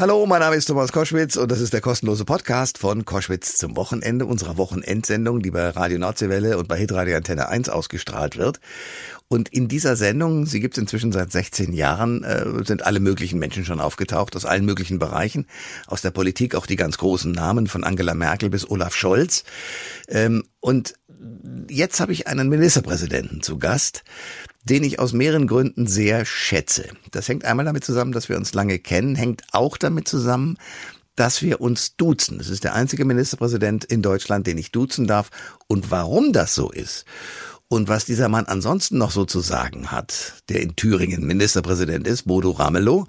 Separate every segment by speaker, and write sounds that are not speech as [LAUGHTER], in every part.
Speaker 1: Hallo, mein Name ist Thomas Koschwitz und das ist der kostenlose Podcast von Koschwitz zum Wochenende unserer Wochenendsendung, die bei Radio Nordseewelle und bei Hitradio Antenne 1 ausgestrahlt wird. Und in dieser Sendung, sie gibt es inzwischen seit 16 Jahren, äh, sind alle möglichen Menschen schon aufgetaucht, aus allen möglichen Bereichen, aus der Politik, auch die ganz großen Namen von Angela Merkel bis Olaf Scholz. Ähm, und jetzt habe ich einen Ministerpräsidenten zu Gast, den ich aus mehreren Gründen sehr schätze. Das hängt einmal damit zusammen, dass wir uns lange kennen, hängt auch damit zusammen, dass wir uns duzen. Das ist der einzige Ministerpräsident in Deutschland, den ich duzen darf. Und warum das so ist und was dieser Mann ansonsten noch so zu sagen hat, der in Thüringen Ministerpräsident ist, Bodo Ramelow,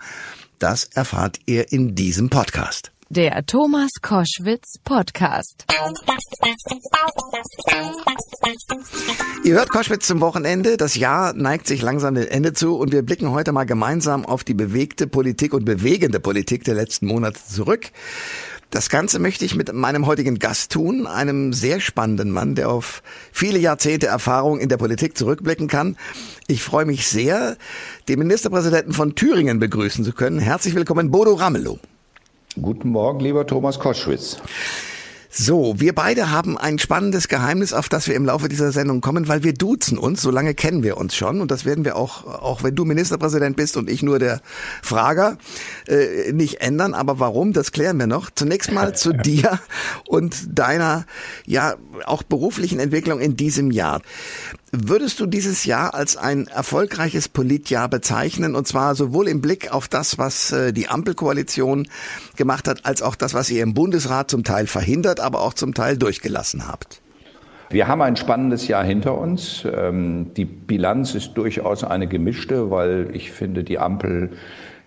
Speaker 1: das erfahrt ihr in diesem Podcast.
Speaker 2: Der Thomas Koschwitz Podcast.
Speaker 1: Ihr hört Koschwitz zum Wochenende. Das Jahr neigt sich langsam dem Ende zu und wir blicken heute mal gemeinsam auf die bewegte Politik und bewegende Politik der letzten Monate zurück. Das Ganze möchte ich mit meinem heutigen Gast tun, einem sehr spannenden Mann, der auf viele Jahrzehnte Erfahrung in der Politik zurückblicken kann. Ich freue mich sehr, den Ministerpräsidenten von Thüringen begrüßen zu können. Herzlich willkommen, Bodo Ramelow.
Speaker 3: Guten Morgen, lieber Thomas Koschwitz.
Speaker 1: So, wir beide haben ein spannendes Geheimnis, auf das wir im Laufe dieser Sendung kommen, weil wir duzen uns, so lange kennen wir uns schon und das werden wir auch, auch wenn du Ministerpräsident bist und ich nur der Frager, äh, nicht ändern. Aber warum, das klären wir noch. Zunächst mal zu [LAUGHS] dir und deiner, ja, auch beruflichen Entwicklung in diesem Jahr. Würdest du dieses Jahr als ein erfolgreiches Politjahr bezeichnen, und zwar sowohl im Blick auf das, was äh, die Ampelkoalition gemacht hat, als auch das, was ihr im Bundesrat zum Teil verhindert, aber auch zum Teil durchgelassen habt?
Speaker 3: Wir haben ein spannendes Jahr hinter uns. Ähm, die Bilanz ist durchaus eine gemischte, weil ich finde, die Ampel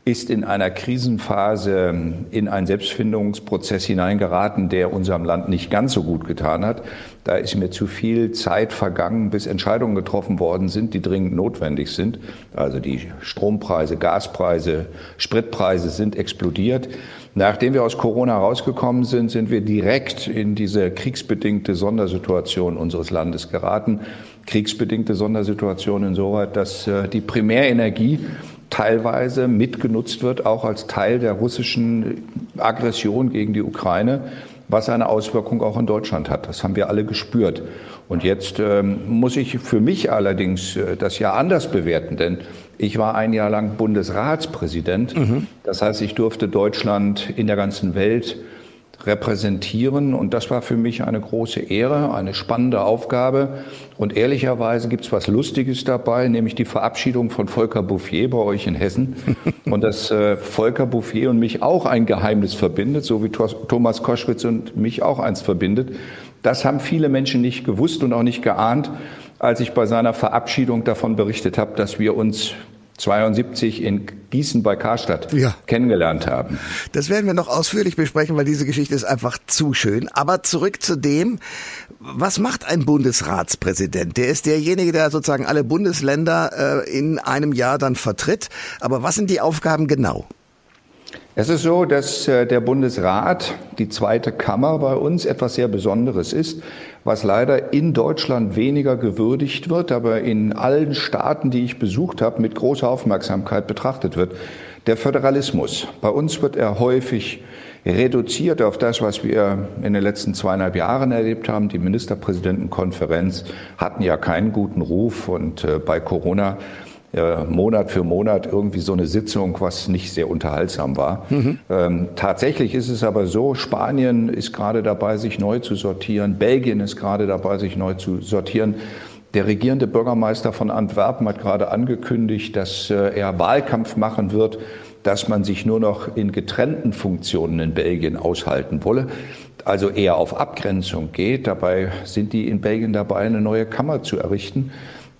Speaker 3: ist in einer Krisenphase in einen Selbstfindungsprozess hineingeraten, der unserem Land nicht ganz so gut getan hat. Da ist mir zu viel Zeit vergangen, bis Entscheidungen getroffen worden sind, die dringend notwendig sind. Also die Strompreise, Gaspreise, Spritpreise sind explodiert. Nachdem wir aus Corona rausgekommen sind, sind wir direkt in diese kriegsbedingte Sondersituation unseres Landes geraten. Kriegsbedingte Sondersituation insoweit, dass äh, die Primärenergie teilweise mitgenutzt wird, auch als Teil der russischen Aggression gegen die Ukraine, was eine Auswirkung auch in Deutschland hat. Das haben wir alle gespürt. Und jetzt ähm, muss ich für mich allerdings äh, das Jahr anders bewerten, denn ich war ein Jahr lang Bundesratspräsident. Mhm. Das heißt, ich durfte Deutschland in der ganzen Welt repräsentieren. Und das war für mich eine große Ehre, eine spannende Aufgabe. Und ehrlicherweise gibt es was Lustiges dabei, nämlich die Verabschiedung von Volker Bouffier bei euch in Hessen. [LAUGHS] Und dass äh, Volker Bouffier und mich auch ein Geheimnis verbindet, so wie Thomas Koschwitz und mich auch eins verbindet. Das haben viele Menschen nicht gewusst und auch nicht geahnt, als ich bei seiner Verabschiedung davon berichtet habe, dass wir uns 72 in Gießen bei Karstadt ja. kennengelernt haben.
Speaker 1: Das werden wir noch ausführlich besprechen, weil diese Geschichte ist einfach zu schön. Aber zurück zu dem, was macht ein Bundesratspräsident? Der ist derjenige, der sozusagen alle Bundesländer äh, in einem Jahr dann vertritt. Aber was sind die Aufgaben genau?
Speaker 3: Es ist so, dass äh, der Bundesrat, die zweite Kammer bei uns, etwas sehr Besonderes ist, was leider in Deutschland weniger gewürdigt wird, aber in allen Staaten, die ich besucht habe, mit großer Aufmerksamkeit betrachtet wird. Der Föderalismus. Bei uns wird er häufig reduziert auf das, was wir in den letzten zweieinhalb Jahren erlebt haben. Die Ministerpräsidentenkonferenz hatten ja keinen guten Ruf und äh, bei Corona äh, Monat für Monat irgendwie so eine Sitzung, was nicht sehr unterhaltsam war. Mhm. Ähm, tatsächlich ist es aber so, Spanien ist gerade dabei, sich neu zu sortieren, Belgien ist gerade dabei, sich neu zu sortieren. Der regierende Bürgermeister von Antwerpen hat gerade angekündigt, dass äh, er Wahlkampf machen wird, dass man sich nur noch in getrennten Funktionen in Belgien aushalten wolle also eher auf Abgrenzung geht. Dabei sind die in Belgien dabei, eine neue Kammer zu errichten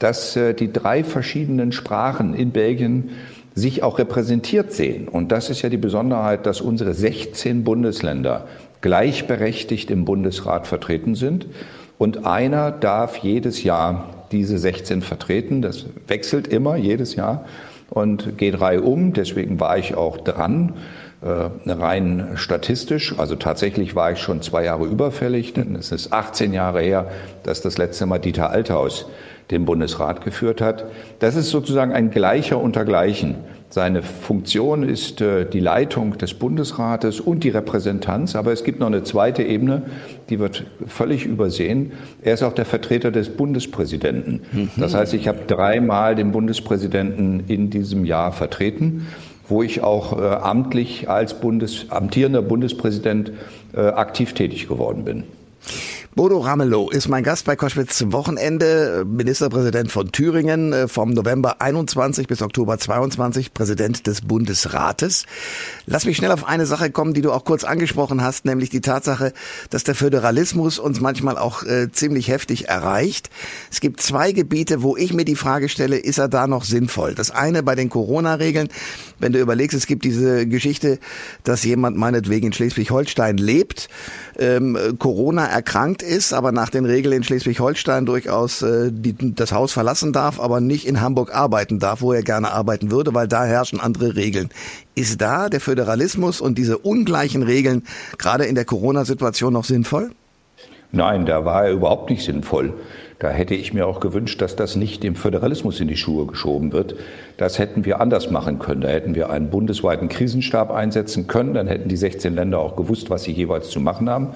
Speaker 3: dass äh, die drei verschiedenen Sprachen in Belgien sich auch repräsentiert sehen. Und das ist ja die Besonderheit, dass unsere 16 Bundesländer gleichberechtigt im Bundesrat vertreten sind. Und einer darf jedes Jahr diese 16 vertreten. Das wechselt immer jedes Jahr und geht reihum. Deswegen war ich auch dran, rein statistisch. Also tatsächlich war ich schon zwei Jahre überfällig, denn es ist 18 Jahre her, dass das letzte Mal Dieter Althaus den Bundesrat geführt hat. Das ist sozusagen ein Gleicher untergleichen. Seine Funktion ist äh, die Leitung des Bundesrates und die Repräsentanz. Aber es gibt noch eine zweite Ebene, die wird völlig übersehen. Er ist auch der Vertreter des Bundespräsidenten. Mhm. Das heißt, ich habe dreimal den Bundespräsidenten in diesem Jahr vertreten wo ich auch äh, amtlich als Bundes, amtierender Bundespräsident äh, aktiv tätig geworden bin.
Speaker 1: Bodo Ramelow ist mein Gast bei Koschwitz zum Wochenende, Ministerpräsident von Thüringen äh, vom November 21 bis Oktober 22, Präsident des Bundesrates. Lass mich schnell auf eine Sache kommen, die du auch kurz angesprochen hast, nämlich die Tatsache, dass der Föderalismus uns manchmal auch äh, ziemlich heftig erreicht. Es gibt zwei Gebiete, wo ich mir die Frage stelle, ist er da noch sinnvoll? Das eine bei den Corona-Regeln, wenn du überlegst, es gibt diese Geschichte, dass jemand meinetwegen in Schleswig-Holstein lebt, ähm, Corona erkrankt ist, aber nach den Regeln in Schleswig-Holstein durchaus äh, die, das Haus verlassen darf, aber nicht in Hamburg arbeiten darf, wo er gerne arbeiten würde, weil da herrschen andere Regeln. Ist da der Föderalismus und diese ungleichen Regeln gerade in der Corona-Situation noch sinnvoll?
Speaker 3: Nein, da war er überhaupt nicht sinnvoll. Da hätte ich mir auch gewünscht, dass das nicht dem Föderalismus in die Schuhe geschoben wird. Das hätten wir anders machen können. Da hätten wir einen bundesweiten Krisenstab einsetzen können. Dann hätten die 16 Länder auch gewusst, was sie jeweils zu machen haben.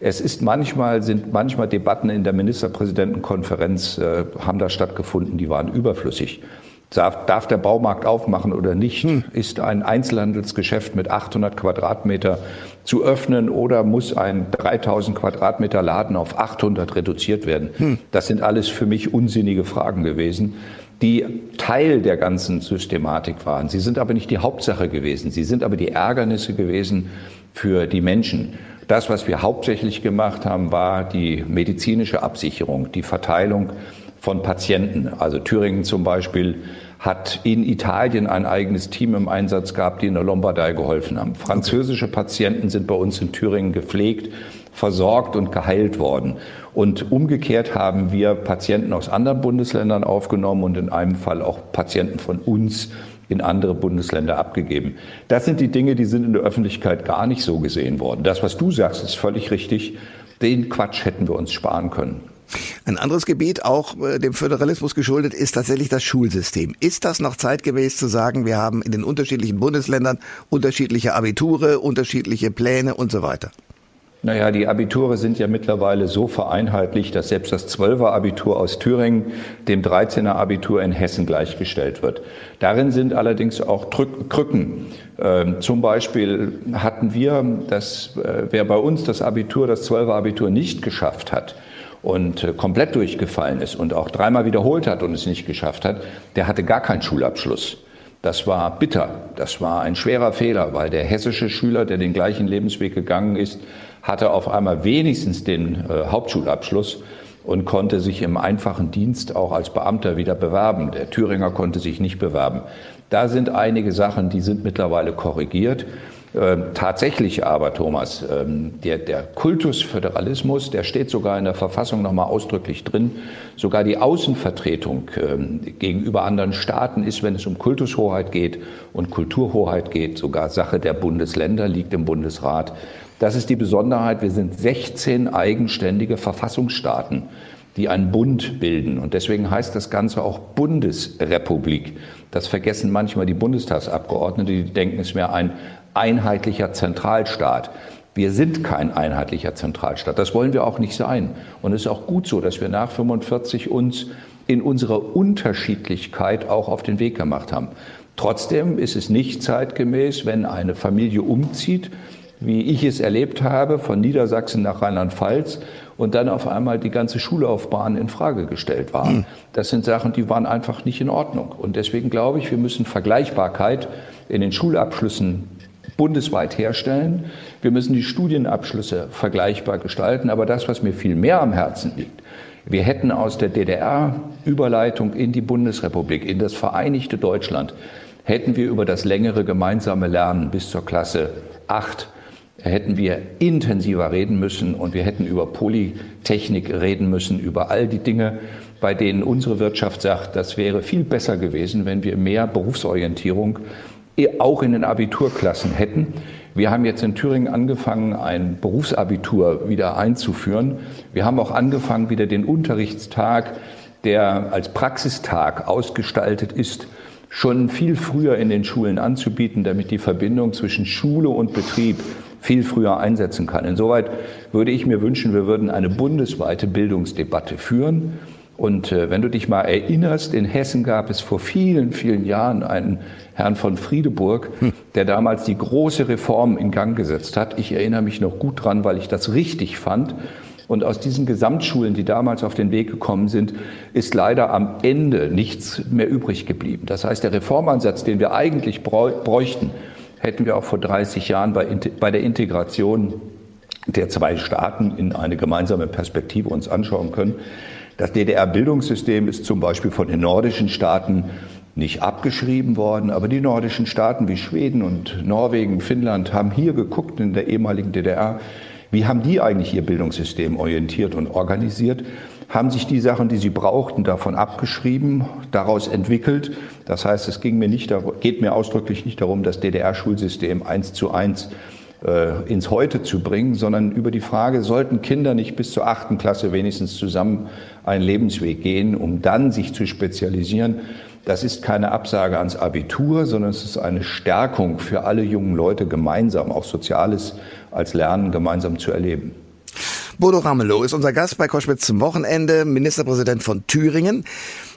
Speaker 3: Es ist manchmal, sind manchmal Debatten in der Ministerpräsidentenkonferenz, äh, haben da stattgefunden, die waren überflüssig. Darf, darf der Baumarkt aufmachen oder nicht? Hm. Ist ein Einzelhandelsgeschäft mit 800 Quadratmeter zu öffnen oder muss ein 3000 Quadratmeter Laden auf 800 reduziert werden? Hm. Das sind alles für mich unsinnige Fragen gewesen, die Teil der ganzen Systematik waren. Sie sind aber nicht die Hauptsache gewesen. Sie sind aber die Ärgernisse gewesen für die Menschen. Das, was wir hauptsächlich gemacht haben, war die medizinische Absicherung, die Verteilung von Patienten. Also Thüringen zum Beispiel hat in Italien ein eigenes Team im Einsatz gehabt, die in der Lombardei geholfen haben. Französische Patienten sind bei uns in Thüringen gepflegt, versorgt und geheilt worden. Und umgekehrt haben wir Patienten aus anderen Bundesländern aufgenommen und in einem Fall auch Patienten von uns in andere Bundesländer abgegeben. Das sind die Dinge, die sind in der Öffentlichkeit gar nicht so gesehen worden. Das, was du sagst, ist völlig richtig. Den Quatsch hätten wir uns sparen können.
Speaker 1: Ein anderes Gebiet, auch äh, dem Föderalismus geschuldet, ist tatsächlich das Schulsystem. Ist das noch zeitgemäß zu sagen, wir haben in den unterschiedlichen Bundesländern unterschiedliche Abiture, unterschiedliche Pläne und so weiter?
Speaker 3: Naja, die Abiture sind ja mittlerweile so vereinheitlicht, dass selbst das 12er Abitur aus Thüringen dem 13er Abitur in Hessen gleichgestellt wird. Darin sind allerdings auch Krücken. Ähm, zum Beispiel hatten wir, dass äh, wer bei uns das Abitur, das 12er Abitur nicht geschafft hat, und äh, komplett durchgefallen ist und auch dreimal wiederholt hat und es nicht geschafft hat, der hatte gar keinen Schulabschluss. Das war bitter, das war ein schwerer Fehler, weil der hessische Schüler, der den gleichen Lebensweg gegangen ist, hatte auf einmal wenigstens den äh, Hauptschulabschluss und konnte sich im einfachen Dienst auch als Beamter wieder bewerben. Der Thüringer konnte sich nicht bewerben. Da sind einige Sachen, die sind mittlerweile korrigiert. Ähm, tatsächlich aber, Thomas, ähm, der, der Kultusföderalismus, der steht sogar in der Verfassung nochmal ausdrücklich drin. Sogar die Außenvertretung ähm, gegenüber anderen Staaten ist, wenn es um Kultushoheit geht und Kulturhoheit geht, sogar Sache der Bundesländer, liegt im Bundesrat. Das ist die Besonderheit. Wir sind 16 eigenständige Verfassungsstaaten, die einen Bund bilden. Und deswegen heißt das Ganze auch Bundesrepublik. Das vergessen manchmal die Bundestagsabgeordnete, die denken, es wäre ein einheitlicher Zentralstaat. Wir sind kein einheitlicher Zentralstaat. Das wollen wir auch nicht sein. Und es ist auch gut so, dass wir nach 45 uns in unserer Unterschiedlichkeit auch auf den Weg gemacht haben. Trotzdem ist es nicht zeitgemäß, wenn eine Familie umzieht, wie ich es erlebt habe, von Niedersachsen nach Rheinland-Pfalz und dann auf einmal die ganze Schullaufbahn in Frage gestellt war. Hm. Das sind Sachen, die waren einfach nicht in Ordnung. Und deswegen glaube ich, wir müssen Vergleichbarkeit in den Schulabschlüssen bundesweit herstellen. Wir müssen die Studienabschlüsse vergleichbar gestalten. Aber das, was mir viel mehr am Herzen liegt, wir hätten aus der DDR Überleitung in die Bundesrepublik, in das vereinigte Deutschland, hätten wir über das längere gemeinsame Lernen bis zur Klasse 8 hätten wir intensiver reden müssen und wir hätten über Polytechnik reden müssen, über all die Dinge, bei denen unsere Wirtschaft sagt, das wäre viel besser gewesen, wenn wir mehr Berufsorientierung auch in den Abiturklassen hätten. Wir haben jetzt in Thüringen angefangen, ein Berufsabitur wieder einzuführen. Wir haben auch angefangen, wieder den Unterrichtstag, der als Praxistag ausgestaltet ist, schon viel früher in den Schulen anzubieten, damit die Verbindung zwischen Schule und Betrieb viel früher einsetzen kann. Insoweit würde ich mir wünschen, wir würden eine bundesweite Bildungsdebatte führen. Und äh, wenn du dich mal erinnerst, in Hessen gab es vor vielen, vielen Jahren einen Herrn von Friedeburg, hm. der damals die große Reform in Gang gesetzt hat. Ich erinnere mich noch gut dran, weil ich das richtig fand. Und aus diesen Gesamtschulen, die damals auf den Weg gekommen sind, ist leider am Ende nichts mehr übrig geblieben. Das heißt, der Reformansatz, den wir eigentlich bräuchten, hätten wir auch vor 30 Jahren bei, bei der Integration der zwei Staaten in eine gemeinsame Perspektive uns anschauen können. Das DDR-Bildungssystem ist zum Beispiel von den nordischen Staaten nicht abgeschrieben worden, aber die nordischen Staaten wie Schweden und Norwegen, Finnland haben hier geguckt in der ehemaligen DDR, wie haben die eigentlich ihr Bildungssystem orientiert und organisiert? Haben sich die Sachen, die sie brauchten, davon abgeschrieben, daraus entwickelt? Das heißt, es ging mir nicht, geht mir ausdrücklich nicht darum, das DDR-Schulsystem eins zu eins äh, ins Heute zu bringen, sondern über die Frage, sollten Kinder nicht bis zur achten Klasse wenigstens zusammen einen Lebensweg gehen, um dann sich zu spezialisieren? Das ist keine Absage ans Abitur, sondern es ist eine Stärkung für alle jungen Leute gemeinsam, auch Soziales als Lernen gemeinsam zu erleben.
Speaker 1: Bodo Ramelow ist unser Gast bei Koschwitz zum Wochenende, Ministerpräsident von Thüringen.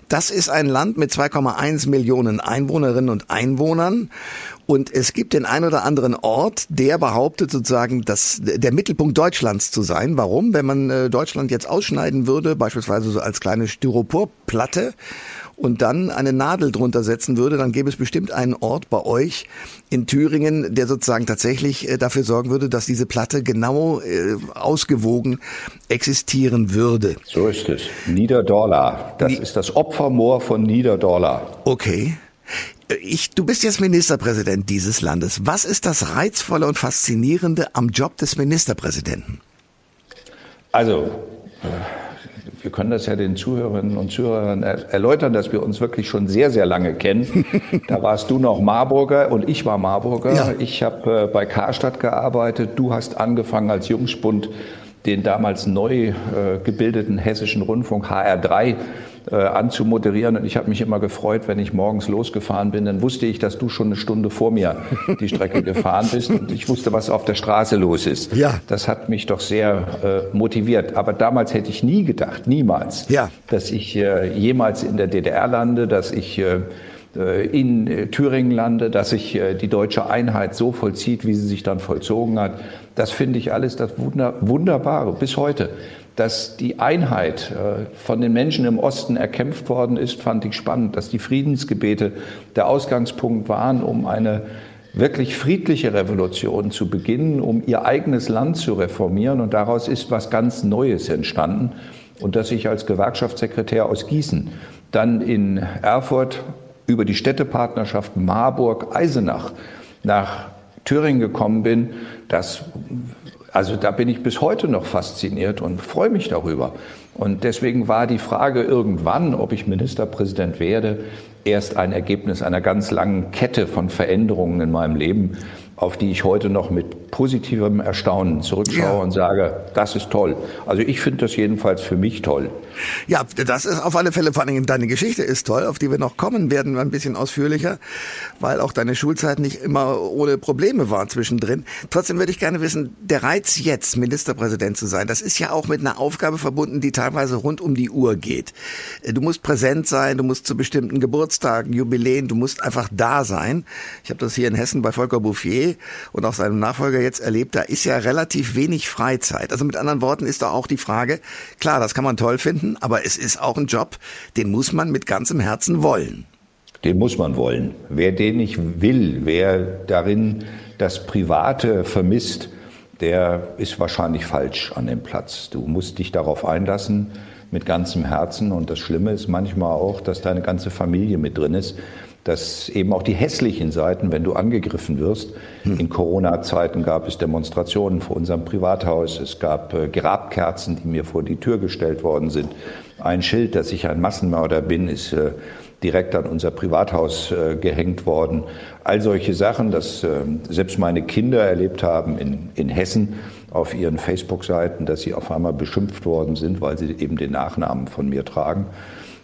Speaker 1: Das ist ein Land mit 2,1 Millionen Einwohnerinnen und Einwohnern. Und es gibt den ein oder anderen Ort, der behauptet sozusagen, dass der Mittelpunkt Deutschlands zu sein. Warum? Wenn man äh, Deutschland jetzt ausschneiden würde, beispielsweise so als kleine Styroporplatte und dann eine Nadel drunter setzen würde, dann gäbe es bestimmt einen Ort bei euch in Thüringen, der sozusagen tatsächlich äh, dafür sorgen würde, dass diese Platte genau äh, ausgewogen existieren würde.
Speaker 3: So ist es. Niederdorla. Das ist das Opfermoor von Niederdorla.
Speaker 1: Okay. Ich, du bist jetzt Ministerpräsident dieses Landes. Was ist das Reizvolle und Faszinierende am Job des Ministerpräsidenten?
Speaker 3: Also, wir können das ja den Zuhörerinnen und Zuhörern erläutern, dass wir uns wirklich schon sehr, sehr lange kennen. [LAUGHS] Da warst du noch Marburger und ich war Marburger. Ja. Ich habe äh, bei Karstadt gearbeitet. Du hast angefangen als Jungspund den damals neu äh, gebildeten hessischen Rundfunk HR3 äh, anzumoderieren. Und ich habe mich immer gefreut, wenn ich morgens losgefahren bin, dann wusste ich, dass du schon eine Stunde vor mir die Strecke [LAUGHS] gefahren bist und ich wusste, was auf der Straße los ist. Ja. Das hat mich doch sehr äh, motiviert. Aber damals hätte ich nie gedacht, niemals, ja. dass ich äh, jemals in der DDR lande, dass ich äh, äh in äh, Thüringen lande, dass sich die deutsche Einheit so vollzieht, wie sie sich dann vollzogen hat. Das finde ich alles das Wunderbare bis heute dass die Einheit äh, von den Menschen im Osten erkämpft worden ist, fand ich spannend, dass die Friedensgebete der Ausgangspunkt waren, um eine wirklich friedliche Revolution zu beginnen, um ihr eigenes Land zu reformieren. Und daraus ist was ganz Neues entstanden. Und dass ich als Gewerkschaftssekretär aus Gießen dann in Erfurt über die Städtepartnerschaft Marburg-Eisenach nach Thüringen gekommen bin, das also da bin ich bis heute noch fasziniert und freue mich darüber. Und deswegen war die Frage irgendwann, ob ich Ministerpräsident werde, erst ein Ergebnis einer ganz langen Kette von Veränderungen in meinem Leben auf die ich heute noch mit positivem Erstaunen zurückschaue ja. und sage, das ist toll. Also ich finde das jedenfalls für mich toll.
Speaker 1: Ja, das ist auf alle Fälle, vor allem deine Geschichte ist toll, auf die wir noch kommen werden, ein bisschen ausführlicher, weil auch deine Schulzeit nicht immer ohne Probleme war zwischendrin. Trotzdem würde ich gerne wissen, der Reiz jetzt, Ministerpräsident zu sein, das ist ja auch mit einer Aufgabe verbunden, die teilweise rund um die Uhr geht. Du musst präsent sein, du musst zu bestimmten Geburtstagen, Jubiläen, du musst einfach da sein. Ich habe das hier in Hessen bei Volker Bouffier und auch seinem Nachfolger jetzt erlebt, da ist ja relativ wenig Freizeit. Also mit anderen Worten ist da auch die Frage, klar, das kann man toll finden, aber es ist auch ein Job, den muss man mit ganzem Herzen wollen.
Speaker 3: Den muss man wollen. Wer den nicht will, wer darin das Private vermisst, der ist wahrscheinlich falsch an dem Platz. Du musst dich darauf einlassen mit ganzem Herzen. Und das Schlimme ist manchmal auch, dass deine ganze Familie mit drin ist dass eben auch die hässlichen Seiten, wenn du angegriffen wirst, hm. in Corona-Zeiten gab es Demonstrationen vor unserem Privathaus, es gab äh, Grabkerzen, die mir vor die Tür gestellt worden sind. Ein Schild, dass ich ein Massenmörder bin, ist äh, direkt an unser Privathaus äh, gehängt worden. All solche Sachen, dass selbst meine Kinder erlebt haben in, in Hessen auf ihren Facebook-Seiten, dass sie auf einmal beschimpft worden sind, weil sie eben den Nachnamen von mir tragen.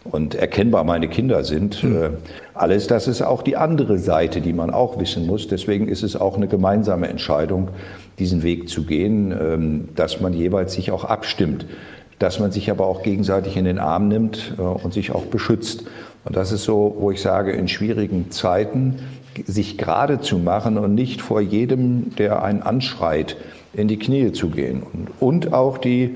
Speaker 3: Und erkennbar meine Kinder sind. Mhm. Alles das ist auch die andere Seite, die man auch wissen muss. Deswegen ist es auch eine gemeinsame Entscheidung, diesen Weg zu gehen, ähm, dass man jeweils sich auch abstimmt, dass man sich aber auch gegenseitig in den Arm nimmt äh, und sich auch beschützt. Und das ist so, wo ich sage, in schwierigen Zeiten sich gerade zu machen und nicht vor jedem, der einen anschreit, in die Knie zu gehen. Und, und auch die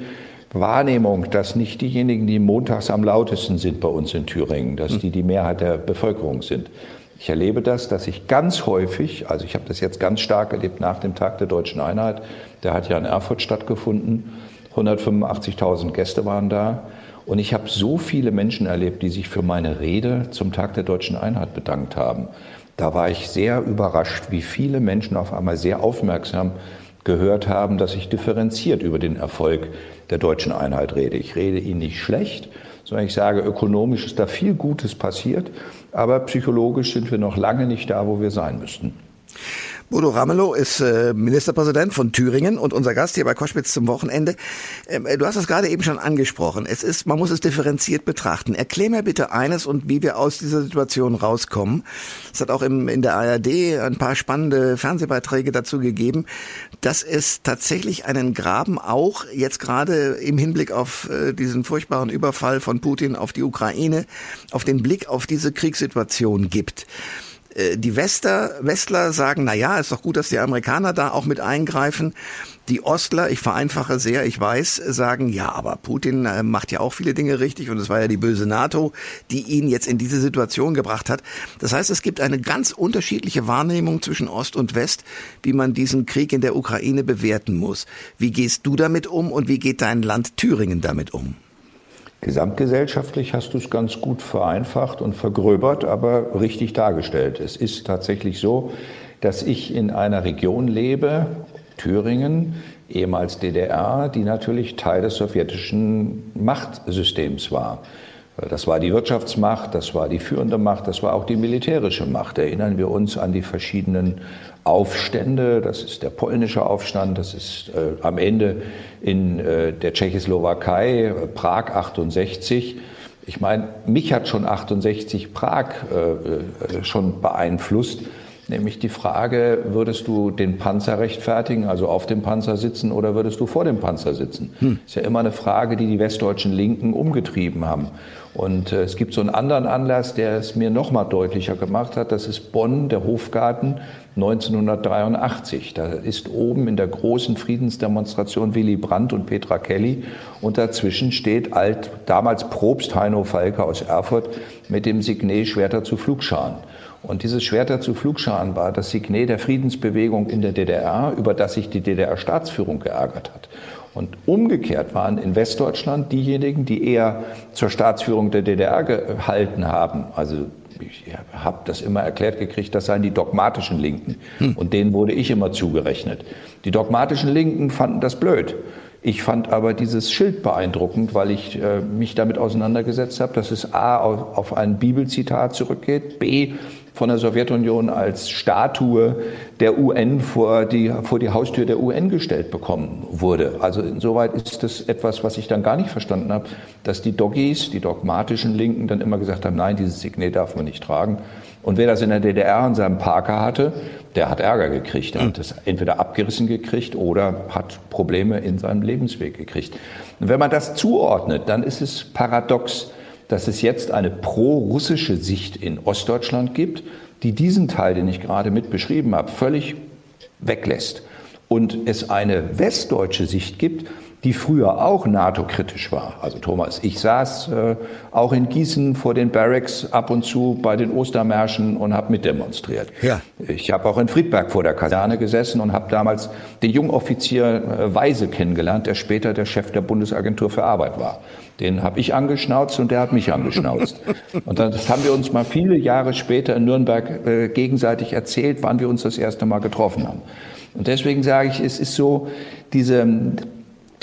Speaker 3: Wahrnehmung, dass nicht diejenigen, die montags am lautesten sind bei uns in Thüringen, dass die die Mehrheit der Bevölkerung sind. Ich erlebe das, dass ich ganz häufig, also ich habe das jetzt ganz stark erlebt nach dem Tag der deutschen Einheit, der hat ja in Erfurt stattgefunden, 185.000 Gäste waren da. Und ich habe so viele Menschen erlebt, die sich für meine Rede zum Tag der deutschen Einheit bedankt haben. Da war ich sehr überrascht, wie viele Menschen auf einmal sehr aufmerksam gehört haben, dass ich differenziert über den Erfolg der deutschen Einheit rede. Ich rede ihn nicht schlecht, sondern ich sage, ökonomisch ist da viel Gutes passiert, aber psychologisch sind wir noch lange nicht da, wo wir sein müssten.
Speaker 1: Bodo Ramelow ist äh, Ministerpräsident von Thüringen und unser Gast hier bei Koschwitz zum Wochenende. Ähm, äh, du hast das gerade eben schon angesprochen. Es ist, man muss es differenziert betrachten. Erklär mir bitte eines und wie wir aus dieser Situation rauskommen. Es hat auch im, in der ARD ein paar spannende Fernsehbeiträge dazu gegeben, dass es tatsächlich einen Graben auch jetzt gerade im Hinblick auf äh, diesen furchtbaren Überfall von Putin auf die Ukraine, auf den Blick auf diese Kriegssituation gibt. Äh, die Wester, Westler sagen, na ja, ist doch gut, dass die Amerikaner da auch mit eingreifen. Die Ostler, ich vereinfache sehr, ich weiß, sagen, ja, aber Putin äh, macht ja auch viele Dinge richtig und es war ja die böse NATO, die ihn jetzt in diese Situation gebracht hat. Das heißt, es gibt eine ganz unterschiedliche Wahrnehmung zwischen Ost und West, wie man diesen Krieg in der Ukraine bewerten muss. Wie gehst du damit um und wie geht dein Land Thüringen damit um?
Speaker 3: Gesamtgesellschaftlich hast du es ganz gut vereinfacht und vergröbert, aber richtig dargestellt. Es ist tatsächlich so, dass ich in einer Region lebe, Thüringen, ehemals DDR, die natürlich Teil des sowjetischen Machtsystems war. Das war die Wirtschaftsmacht, das war die führende Macht, das war auch die militärische Macht. Erinnern wir uns an die verschiedenen Aufstände. Das ist der polnische Aufstand, das ist äh, am Ende in äh, der Tschechoslowakei, äh, Prag 68. Ich meine, mich hat schon 68 Prag äh, äh, schon beeinflusst. Nämlich die Frage, würdest du den Panzer rechtfertigen, also auf dem Panzer sitzen, oder würdest du vor dem Panzer sitzen? Hm. Ist ja immer eine Frage, die die westdeutschen Linken umgetrieben haben. Und äh, es gibt so einen anderen Anlass, der es mir noch mal deutlicher gemacht hat. Das ist Bonn, der Hofgarten 1983. Da ist oben in der großen Friedensdemonstration Willy Brandt und Petra Kelly und dazwischen steht alt, damals Probst Heino Falke aus Erfurt mit dem Signet Schwerter zu Flugscharen. Und dieses Schwerter zu Flugscharen war das Signet der Friedensbewegung in der DDR, über das sich die DDR-Staatsführung geärgert hat. Und umgekehrt waren in Westdeutschland diejenigen, die eher zur Staatsführung der DDR gehalten haben. Also ich habe das immer erklärt gekriegt, das seien die dogmatischen Linken. Hm. Und denen wurde ich immer zugerechnet. Die dogmatischen Linken fanden das blöd. Ich fand aber dieses Schild beeindruckend, weil ich äh, mich damit auseinandergesetzt habe, dass es A auf, auf ein Bibelzitat zurückgeht, B von der Sowjetunion als Statue der UN vor die, vor die Haustür der UN gestellt bekommen wurde. Also insoweit ist das etwas, was ich dann gar nicht verstanden habe, dass die Doggies, die dogmatischen Linken, dann immer gesagt haben, nein, dieses Signet darf man nicht tragen. Und wer das in der DDR in seinem Parker hatte, der hat Ärger gekriegt. Der hat das entweder abgerissen gekriegt oder hat Probleme in seinem Lebensweg gekriegt. Und wenn man das zuordnet, dann ist es paradox, dass es jetzt eine pro-russische Sicht in Ostdeutschland gibt, die diesen Teil, den ich gerade mit beschrieben habe, völlig weglässt. Und es eine westdeutsche Sicht gibt, die früher auch NATO-kritisch war. Also Thomas, ich saß äh, auch in Gießen vor den Barracks ab und zu bei den Ostermärschen und habe mitdemonstriert. Ja. Ich habe auch in Friedberg vor der Kaserne gesessen und habe damals den Jungoffizier äh, Weise kennengelernt, der später der Chef der Bundesagentur für Arbeit war. Den habe ich angeschnauzt und der hat mich angeschnauzt. [LAUGHS] und dann, das haben wir uns mal viele Jahre später in Nürnberg äh, gegenseitig erzählt, wann wir uns das erste Mal getroffen haben. Und deswegen sage ich, es ist so, diese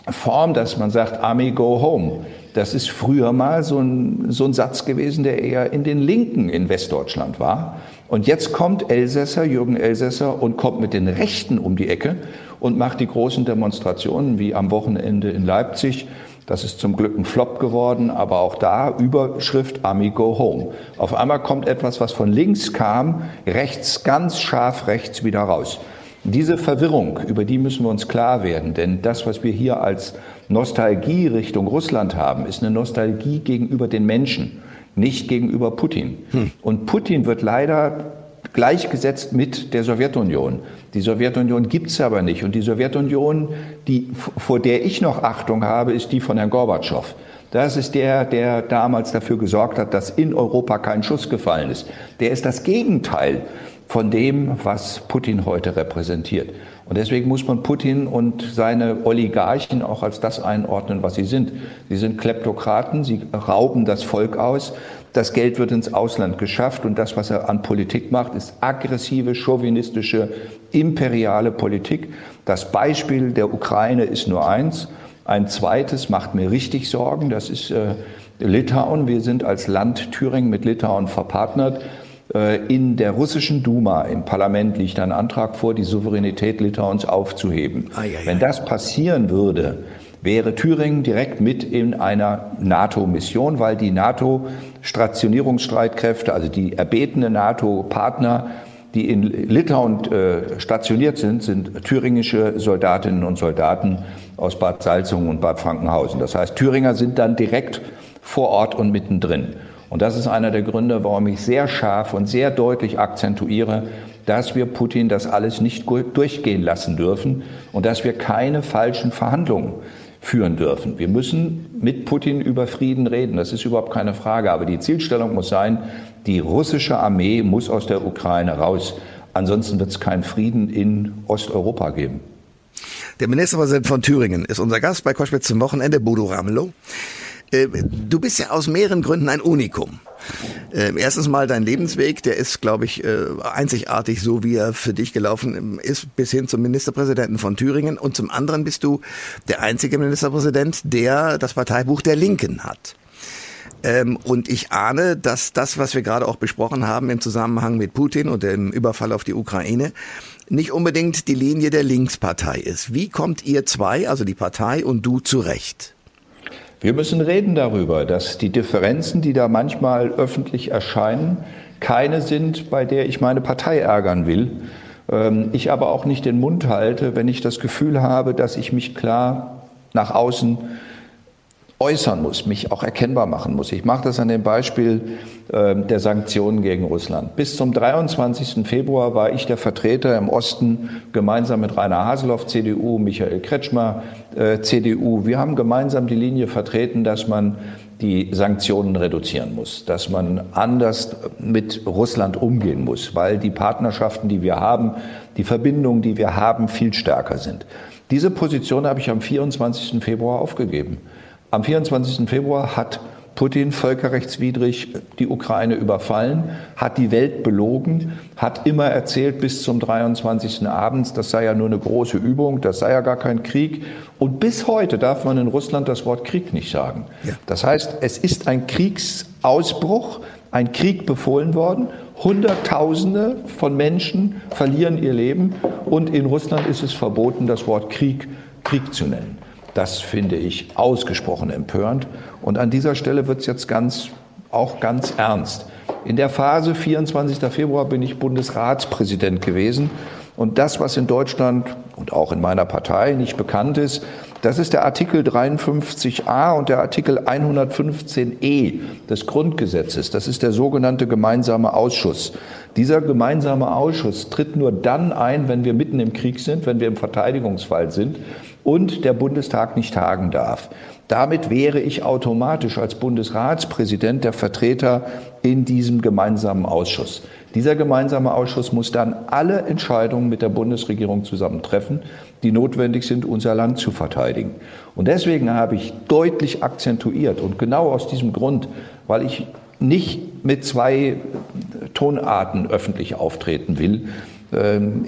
Speaker 3: Form, dass man sagt, Army go home. Das ist früher mal so ein, so ein Satz gewesen, der eher in den Linken in Westdeutschland war. Und jetzt kommt Elsässer, Jürgen Elsässer, und kommt mit den Rechten um die Ecke und macht die großen Demonstrationen wie am Wochenende in Leipzig Das ist zum Glück ein Flop geworden, aber auch da Überschrift Army Go Home. Auf einmal kommt etwas, was von links kam, rechts, ganz scharf rechts wieder raus. Diese Verwirrung, über die müssen wir uns klar werden, denn das, was wir hier als Nostalgie Richtung Russland haben, ist eine Nostalgie gegenüber den Menschen, nicht gegenüber Putin. Hm. Und Putin wird leider gleichgesetzt mit der Sowjetunion. Die Sowjetunion gibt es aber nicht. Und die Sowjetunion, die, vor der ich noch Achtung habe, ist die von Herrn Gorbatschow. Das ist der, der damals dafür gesorgt hat, dass in Europa kein Schuss gefallen ist. Der ist das Gegenteil von dem, was Putin heute repräsentiert. Und deswegen muss man Putin und seine Oligarchen auch als das einordnen, was sie sind. Sie sind Kleptokraten, sie rauben das Volk aus, das Geld wird ins Ausland geschafft und das, was er an Politik macht, ist aggressive, chauvinistische, imperiale Politik. Das Beispiel der Ukraine ist nur eins. Ein zweites macht mir richtig Sorgen, das ist äh, Litauen. Wir sind als Land Thüringen mit Litauen verpartnert. Äh, in der russischen Duma, im Parlament, liegt ein Antrag vor, die Souveränität Litauens aufzuheben. Ah, ja, ja. Wenn das passieren würde, wäre Thüringen direkt mit in einer NATO-Mission, weil die NATO-Stationierungsstreitkräfte, also die erbetene NATO-Partner, die in Litauen äh, stationiert sind, sind thüringische Soldatinnen und Soldaten aus Bad Salzungen und Bad Frankenhausen. Das heißt, Thüringer sind dann direkt vor Ort und mittendrin. Und das ist einer der Gründe, warum ich sehr scharf und sehr deutlich akzentuiere, dass wir Putin das alles nicht durchgehen lassen dürfen und dass wir keine falschen Verhandlungen führen dürfen. Wir müssen mit Putin über Frieden reden, das ist überhaupt keine Frage. Aber die Zielstellung muss sein, die russische Armee muss aus der Ukraine raus. Ansonsten wird es keinen Frieden in Osteuropa geben.
Speaker 1: Der Ministerpräsident von Thüringen ist unser Gast bei Koschwitz zum Wochenende, Bodo Ramelow. Äh, du bist ja aus mehreren Gründen ein Unikum. Äh, erstens mal dein Lebensweg, der ist, glaube ich, äh, einzigartig, so wie er für dich gelaufen ist, bis hin zum Ministerpräsidenten von Thüringen. Und zum anderen bist du der einzige Ministerpräsident, der das Parteibuch der Linken hat. Ähm, und ich ahne, dass das, was wir gerade auch besprochen haben im Zusammenhang mit Putin und dem Überfall auf die Ukraine, nicht unbedingt die Linie der Linkspartei ist. Wie kommt ihr zwei, also die Partei und du, zurecht?
Speaker 3: Wir müssen reden darüber, dass die Differenzen, die da manchmal öffentlich erscheinen, keine sind, bei der ich meine Partei ärgern will. Ähm, ich aber auch nicht den Mund halte, wenn ich das Gefühl habe, dass ich mich klar nach außen äußern muss, mich auch erkennbar machen muss. Ich mache das an dem Beispiel äh, der Sanktionen gegen Russland. Bis zum 23. Februar war ich der Vertreter im Osten gemeinsam mit Rainer Haseloff, CDU, Michael Kretschmer, äh, CDU. Wir haben gemeinsam die Linie vertreten, dass man die Sanktionen reduzieren muss, dass man anders mit Russland umgehen muss, weil die Partnerschaften, die wir haben, die Verbindungen, die wir haben, viel stärker sind. Diese Position habe ich am 24. Februar aufgegeben. Am 24. Februar hat Putin völkerrechtswidrig die Ukraine überfallen, hat die Welt belogen, hat immer erzählt bis zum 23. abends, das sei ja nur eine große Übung, das sei ja gar kein Krieg. Und bis heute darf man in Russland das Wort Krieg nicht sagen. Ja. Das heißt, es ist ein Kriegsausbruch, ein Krieg befohlen worden. Hunderttausende von Menschen verlieren ihr Leben und in Russland ist es verboten, das Wort Krieg Krieg zu nennen. Das finde ich ausgesprochen empörend. Und an dieser Stelle wird es jetzt ganz, auch ganz ernst. In der Phase 24. Februar bin ich Bundesratspräsident gewesen. Und das, was in Deutschland und auch in meiner Partei nicht bekannt ist, das ist der Artikel 53a und der Artikel 115e des Grundgesetzes. Das ist der sogenannte gemeinsame Ausschuss. Dieser gemeinsame Ausschuss tritt nur dann ein, wenn wir mitten im Krieg sind, wenn wir im Verteidigungsfall sind und der Bundestag nicht tagen darf. Damit wäre ich automatisch als Bundesratspräsident der Vertreter in diesem gemeinsamen Ausschuss. Dieser gemeinsame Ausschuss muss dann alle Entscheidungen mit der Bundesregierung zusammentreffen, die notwendig sind, unser Land zu verteidigen. Und deswegen habe ich deutlich akzentuiert und genau aus diesem Grund, weil ich nicht mit zwei Tonarten öffentlich auftreten will,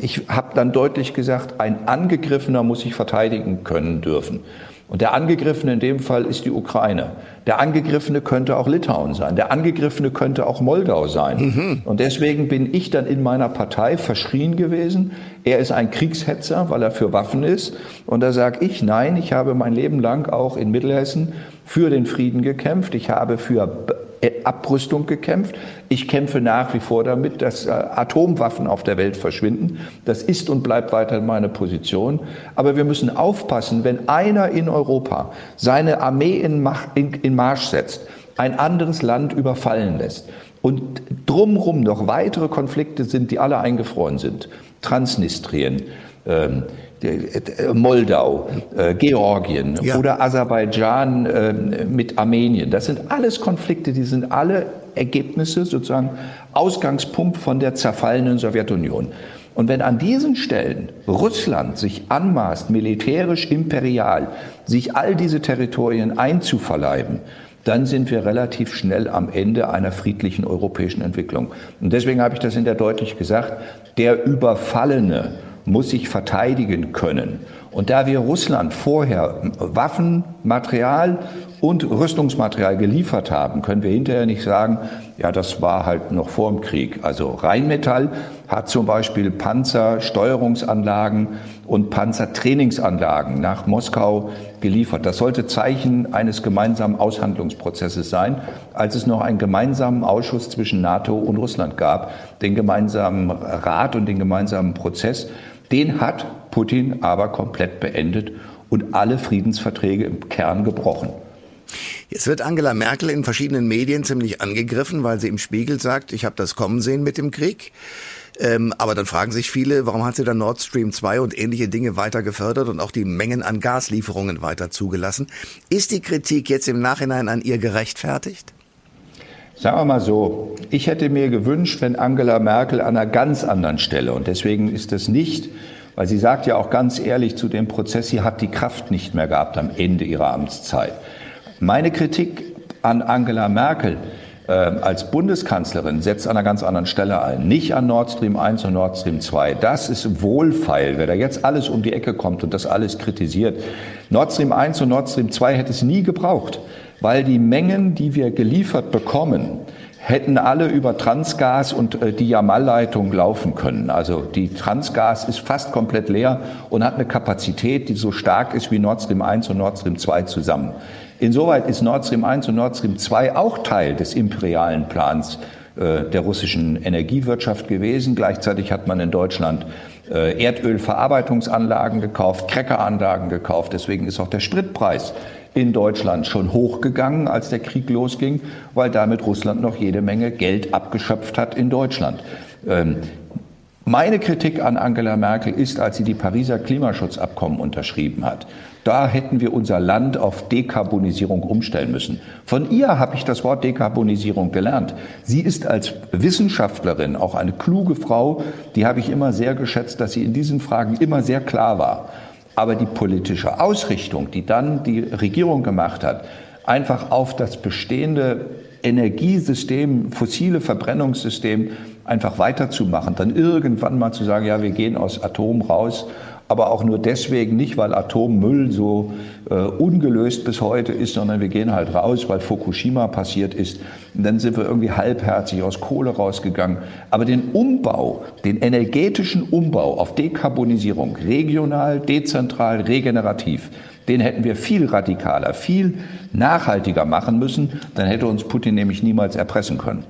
Speaker 3: ich habe dann deutlich gesagt, ein Angegriffener muss sich verteidigen können dürfen. Und der Angegriffene in dem Fall ist die Ukraine. Der Angegriffene könnte auch Litauen sein. Der Angegriffene könnte auch Moldau sein. Mhm. Und deswegen bin ich dann in meiner Partei verschrien gewesen. Er ist ein Kriegshetzer, weil er für Waffen ist. Und da sage ich, nein, ich habe mein Leben lang auch in Mittelhessen für den Frieden gekämpft. Ich habe für Abrüstung gekämpft. Ich kämpfe nach wie vor damit, dass äh, Atomwaffen auf der Welt verschwinden. Das ist und bleibt weiter meine Position. Aber wir müssen aufpassen, wenn einer in Europa seine Armee in, Marsch setzt, ein anderes Land überfallen lässt und drumherum noch weitere Konflikte sind, die alle eingefroren sind. Transnistrien, ähm, äh, Moldau, äh, Georgien ja. oder Aserbaidschan äh, mit Armenien. Das sind alles Konflikte, die sind alle Ergebnisse, sozusagen Ausgangspunkt von der zerfallenen Sowjetunion. Und wenn an diesen Stellen Russland sich anmaßt, militärisch imperial, sich all diese Territorien einzuverleiben, dann sind wir relativ schnell am Ende einer friedlichen europäischen Entwicklung. Und deswegen habe ich das in der deutlich gesagt, der Überfallene muss sich verteidigen können. Und da wir Russland vorher Waffen, Material und Rüstungsmaterial geliefert haben, können wir hinterher nicht sagen, ja, das war halt noch vor dem Krieg. Also Rheinmetall hat zum Beispiel Panzersteuerungsanlagen und Panzertrainingsanlagen nach Moskau geliefert. Das sollte Zeichen eines gemeinsamen Aushandlungsprozesses sein, als es noch einen gemeinsamen Ausschuss zwischen NATO und Russland gab, den gemeinsamen Rat und den gemeinsamen Prozess. Den hat Putin aber komplett beendet und alle Friedensverträge im Kern gebrochen.
Speaker 1: Jetzt wird Angela Merkel in verschiedenen Medien ziemlich angegriffen, weil sie im Spiegel sagt, ich habe das kommen sehen mit dem Krieg. Ähm, aber dann fragen sich viele, warum hat sie dann Nord Stream 2 und ähnliche Dinge weiter gefördert und auch die Mengen an Gaslieferungen weiter zugelassen? Ist die Kritik jetzt im Nachhinein an ihr gerechtfertigt?
Speaker 3: Sagen wir mal so, ich hätte mir gewünscht, wenn Angela Merkel an einer ganz anderen Stelle, und deswegen ist es nicht, weil sie sagt ja auch ganz ehrlich zu dem Prozess, sie hat die Kraft nicht mehr gehabt am Ende ihrer Amtszeit. Meine Kritik an Angela Merkel äh, als Bundeskanzlerin setzt an einer ganz anderen Stelle ein. Nicht an Nord Stream 1 und Nord Stream 2. Das ist wohlfeil, wer da jetzt alles um die Ecke kommt und das alles kritisiert. Nord Stream 1 und Nord Stream 2 hätte es nie gebraucht weil die Mengen, die wir geliefert bekommen, hätten alle über Transgas und äh, die Jamal-Leitung laufen können. Also die Transgas ist fast komplett leer und hat eine Kapazität, die so stark ist wie Nord Stream 1 und Nord Stream 2 zusammen. Insoweit ist Nord Stream 1 und Nord Stream 2 auch Teil des imperialen Plans äh, der russischen Energiewirtschaft gewesen. Gleichzeitig hat man in Deutschland äh, Erdölverarbeitungsanlagen gekauft, Kreckeranlagen gekauft. Deswegen ist auch der Spritpreis in Deutschland schon hochgegangen, als der Krieg losging, weil damit Russland noch jede Menge Geld abgeschöpft hat in Deutschland. Ähm, meine Kritik an Angela Merkel ist, als sie die Pariser Klimaschutzabkommen unterschrieben hat. Da hätten wir unser Land auf Dekarbonisierung umstellen müssen. Von ihr habe ich das Wort Dekarbonisierung gelernt. Sie ist als Wissenschaftlerin auch eine kluge Frau, die habe ich immer sehr geschätzt, dass sie in diesen Fragen immer sehr klar war. Aber die politische Ausrichtung, die dann die Regierung gemacht hat, einfach auf das bestehende Energiesystem, fossile Verbrennungssystem einfach weiterzumachen, dann irgendwann mal zu sagen, ja, wir gehen aus Atom raus aber auch nur deswegen nicht, weil Atommüll so äh, ungelöst bis heute ist, sondern wir gehen halt raus, weil Fukushima passiert ist. Und dann sind wir irgendwie halbherzig aus Kohle rausgegangen. Aber den Umbau, den energetischen Umbau auf Dekarbonisierung, regional, dezentral, regenerativ, den hätten wir viel radikaler, viel nachhaltiger machen müssen. Dann hätte uns Putin nämlich niemals erpressen können.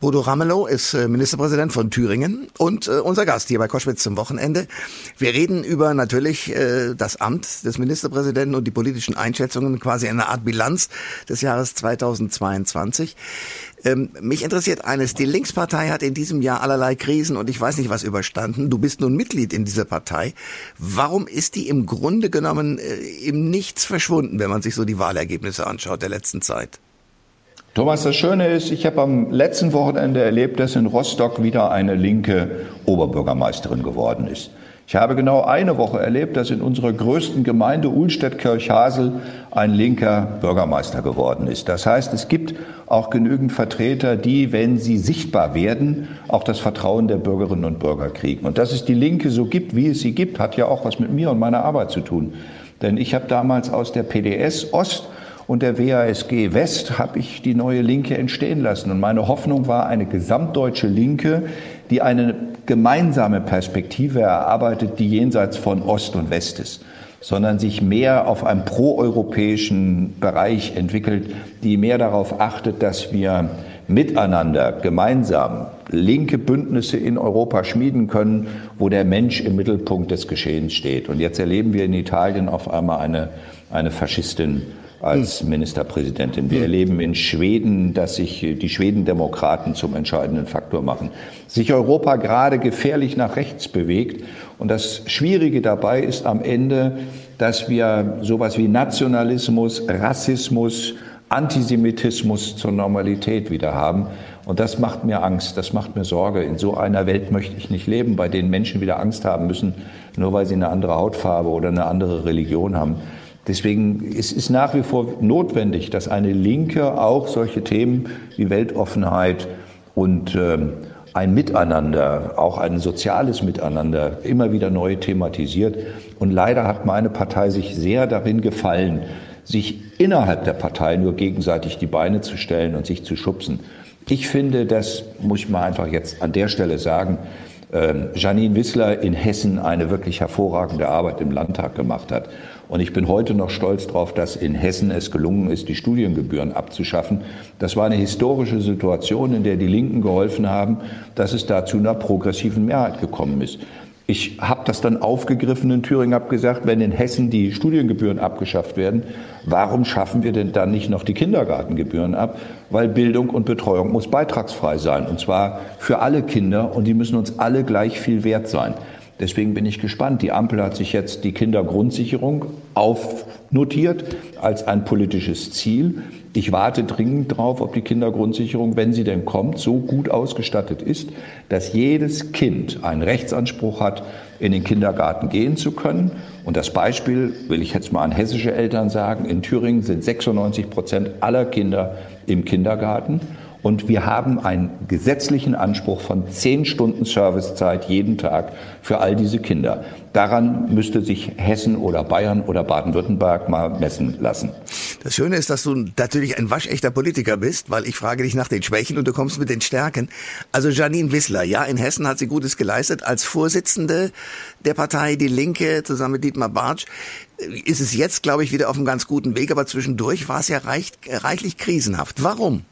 Speaker 1: Bodo Ramelow ist äh, Ministerpräsident von Thüringen und äh, unser Gast hier bei Koschwitz zum Wochenende. Wir reden über natürlich äh, das Amt des Ministerpräsidenten und die politischen Einschätzungen, quasi eine Art Bilanz des Jahres 2022. Ähm, mich interessiert eines, die Linkspartei hat in diesem Jahr allerlei Krisen und ich weiß nicht was überstanden. Du bist nun Mitglied in dieser Partei. Warum ist die im Grunde genommen im Nichts verschwunden, wenn man sich so die Wahlergebnisse anschaut der letzten Zeit?
Speaker 3: Thomas, das Schöne ist, ich habe am letzten Wochenende erlebt, dass in Rostock wieder eine linke Oberbürgermeisterin geworden ist. Ich habe genau eine Woche erlebt, dass in unserer größten Gemeinde Uhlstedt-Kirchhasel ein linker Bürgermeister geworden ist. Das heißt, es gibt auch genügend Vertreter, die, wenn sie sichtbar werden, auch das Vertrauen der Bürgerinnen und Bürger kriegen. Und dass es die Linke so gibt, wie es sie gibt, hat ja auch was mit mir und meiner Arbeit zu tun. Denn ich habe damals aus der PDS Ost und der WASG West habe ich die neue Linke entstehen lassen. Und meine Hoffnung war eine gesamtdeutsche Linke, die eine gemeinsame Perspektive erarbeitet, die jenseits von Ost und West ist, sondern sich mehr auf einem proeuropäischen Bereich entwickelt, die mehr darauf achtet, dass wir miteinander, gemeinsam linke Bündnisse in Europa schmieden können, wo der Mensch im Mittelpunkt des Geschehens steht. Und jetzt erleben wir in Italien auf einmal eine, eine Faschistin als Ministerpräsidentin. Wir erleben in Schweden, dass sich die Schwedendemokraten zum entscheidenden Faktor machen. Sich Europa gerade gefährlich nach rechts bewegt. Und das Schwierige dabei ist am Ende, dass wir sowas wie Nationalismus, Rassismus, Antisemitismus zur Normalität wieder haben. Und das macht mir Angst, das macht mir Sorge. In so einer Welt möchte ich nicht leben, bei denen Menschen wieder Angst haben müssen, nur weil sie eine andere Hautfarbe oder eine andere Religion haben. Deswegen ist es nach wie vor notwendig, dass eine Linke auch solche Themen wie Weltoffenheit und äh, ein Miteinander, auch ein soziales Miteinander immer wieder neu thematisiert. Und leider hat meine Partei sich sehr darin gefallen, sich innerhalb der Partei nur gegenseitig die Beine zu stellen und sich zu schubsen. Ich finde, das muss ich mal einfach jetzt an der Stelle sagen, äh, Janine Wissler in Hessen eine wirklich hervorragende Arbeit im Landtag gemacht hat. Und ich bin heute noch stolz darauf, dass in Hessen es gelungen ist, die Studiengebühren abzuschaffen. Das war eine historische Situation, in der die Linken geholfen haben, dass es da zu einer progressiven Mehrheit gekommen ist. Ich habe das dann aufgegriffen in Thüringen, habe gesagt, wenn in Hessen die Studiengebühren abgeschafft werden, warum schaffen wir denn dann nicht noch die Kindergartengebühren ab? Weil Bildung und Betreuung muss beitragsfrei sein, und zwar für alle Kinder, und die müssen uns alle gleich viel wert sein. Deswegen bin ich gespannt. Die Ampel hat sich jetzt die Kindergrundsicherung aufnotiert als ein politisches Ziel. Ich warte dringend darauf, ob die Kindergrundsicherung, wenn sie denn kommt, so gut ausgestattet ist, dass jedes Kind einen Rechtsanspruch hat, in den Kindergarten gehen zu können. Und das Beispiel will ich jetzt mal an hessische Eltern sagen. In Thüringen sind 96 Prozent aller Kinder im Kindergarten. Und wir haben einen gesetzlichen Anspruch von zehn Stunden Servicezeit jeden Tag für all diese Kinder. Daran müsste sich Hessen oder Bayern oder Baden-Württemberg mal messen lassen.
Speaker 1: Das Schöne ist, dass du natürlich ein waschechter Politiker bist, weil ich frage dich nach den Schwächen und du kommst mit den Stärken. Also Janine Wissler, ja, in Hessen hat sie Gutes geleistet als Vorsitzende der Partei Die Linke zusammen mit Dietmar Bartsch. Ist es jetzt, glaube ich, wieder auf einem ganz guten Weg, aber zwischendurch war es ja reich, reichlich krisenhaft. Warum?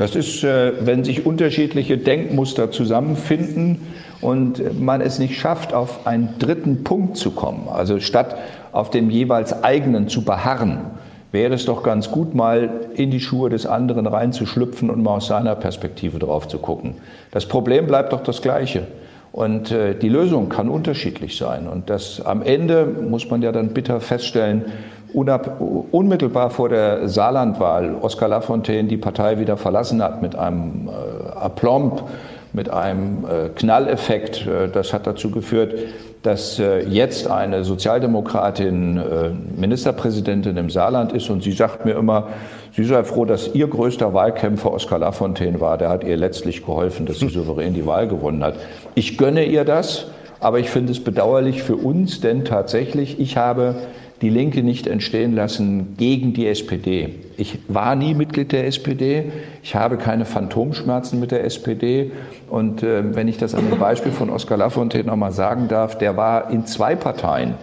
Speaker 3: Das ist, äh, wenn sich unterschiedliche Denkmuster zusammenfinden und man es nicht schafft, auf einen dritten Punkt zu kommen. Also statt auf dem jeweils eigenen zu beharren, wäre es doch ganz gut, mal in die Schuhe des anderen reinzuschlüpfen und mal aus seiner Perspektive drauf zu gucken. Das Problem bleibt doch das gleiche. Und äh, die Lösung kann unterschiedlich sein. Und das am Ende muss man ja dann bitter feststellen, unmittelbar vor der Saarlandwahl Oskar Lafontaine die Partei wieder verlassen hat mit einem äh, Aplomb, mit einem äh, Knalleffekt. Äh, das hat dazu geführt, dass äh, jetzt eine Sozialdemokratin äh, Ministerpräsidentin im Saarland ist und sie sagt mir immer, sie sei froh, dass ihr größter Wahlkämpfer Oskar Lafontaine war. Der hat ihr letztlich geholfen, dass sie [LAUGHS] souverän die Wahl gewonnen hat. Ich gönne ihr das, aber ich finde es bedauerlich für uns, denn tatsächlich, ich habe die Linke nicht entstehen lassen gegen die SPD. Ich war nie Mitglied der SPD. Ich habe keine Phantomschmerzen mit der SPD. Und äh, wenn ich das an dem Beispiel von Oskar Lafontaine nochmal sagen darf, der war in zwei Parteien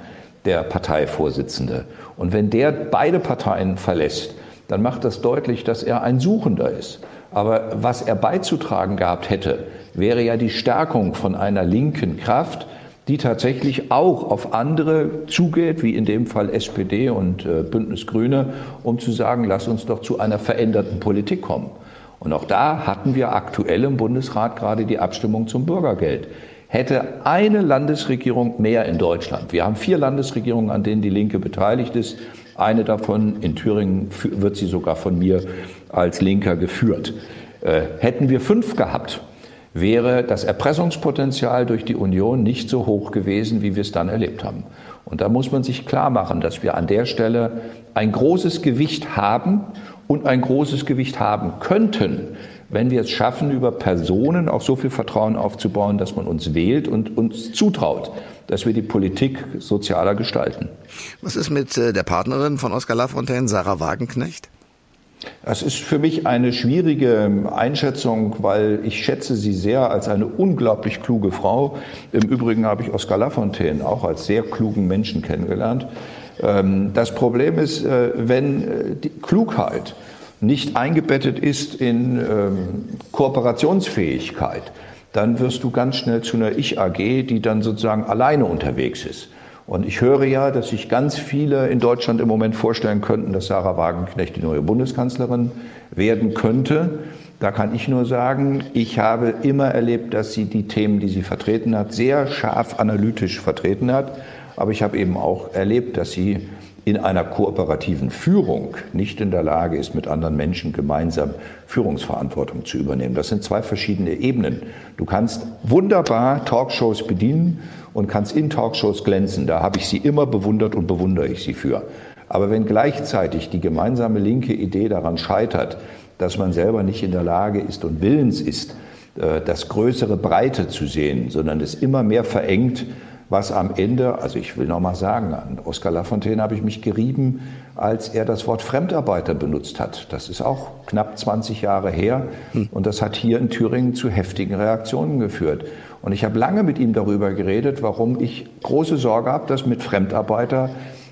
Speaker 3: der Parteivorsitzende. Und wenn der beide Parteien verlässt, dann macht das deutlich, dass er ein Suchender ist. Aber was er beizutragen gehabt hätte, wäre ja die Stärkung von einer linken Kraft, die tatsächlich auch auf andere zugeht, wie in dem Fall SPD und äh, Bündnis Grüne, um zu sagen, lass uns doch zu einer veränderten Politik kommen. Und auch da hatten wir aktuell im Bundesrat gerade die Abstimmung zum Bürgergeld. Hätte eine Landesregierung mehr in Deutschland, wir haben vier Landesregierungen, an denen die Linke beteiligt ist, eine davon in Thüringen wird sie sogar von mir als Linker geführt. Äh, hätten wir fünf gehabt, wäre das Erpressungspotenzial durch die Union nicht so hoch gewesen, wie wir es dann erlebt haben. Und da muss man sich klar machen, dass wir an der Stelle ein großes Gewicht haben und ein großes Gewicht haben könnten, wenn wir es schaffen, über Personen auch so viel Vertrauen aufzubauen, dass man uns wählt und uns zutraut, dass wir die Politik sozialer gestalten.
Speaker 1: Was ist mit äh, der Partnerin von Oskar Lafontaine, Sarah Wagenknecht?
Speaker 3: Das ist für mich eine schwierige Einschätzung, weil ich schätze sie sehr als eine unglaublich kluge Frau. Im Übrigen habe ich Oskar Lafontaine auch als sehr klugen Menschen kennengelernt. Ähm, das Problem ist, äh, wenn äh, die Klugheit nicht eingebettet ist in ähm, Kooperationsfähigkeit, dann wirst du ganz schnell zu einer Ich-AG, die dann sozusagen alleine unterwegs ist. Und ich höre ja, dass sich ganz viele in Deutschland im Moment vorstellen könnten, dass Sarah Wagenknecht die neue Bundeskanzlerin werden könnte. Da kann ich nur sagen, ich habe immer erlebt, dass sie die Themen, die sie vertreten hat, sehr scharf analytisch vertreten hat. Aber ich habe eben auch erlebt, dass sie in einer kooperativen Führung nicht in der Lage ist, mit anderen Menschen gemeinsam Führungsverantwortung zu übernehmen. Das sind zwei verschiedene Ebenen. Du kannst wunderbar Talkshows bedienen und kannst in Talkshows glänzen. Da habe ich sie immer bewundert und bewundere ich sie für. Aber wenn gleichzeitig die gemeinsame linke Idee daran scheitert, dass man selber nicht in der Lage ist und willens ist, äh, das größere Breite zu sehen, sondern es immer mehr verengt was am Ende, also ich will noch mal sagen, an Oskar Lafontaine habe ich mich gerieben, als er das Wort Fremdarbeiter benutzt hat. Das ist auch knapp 20 Jahre her hm. und das hat hier in Thüringen zu heftigen Reaktionen geführt. Und ich habe lange mit ihm darüber geredet, warum ich große Sorge habe, dass mit Fremdarbeiter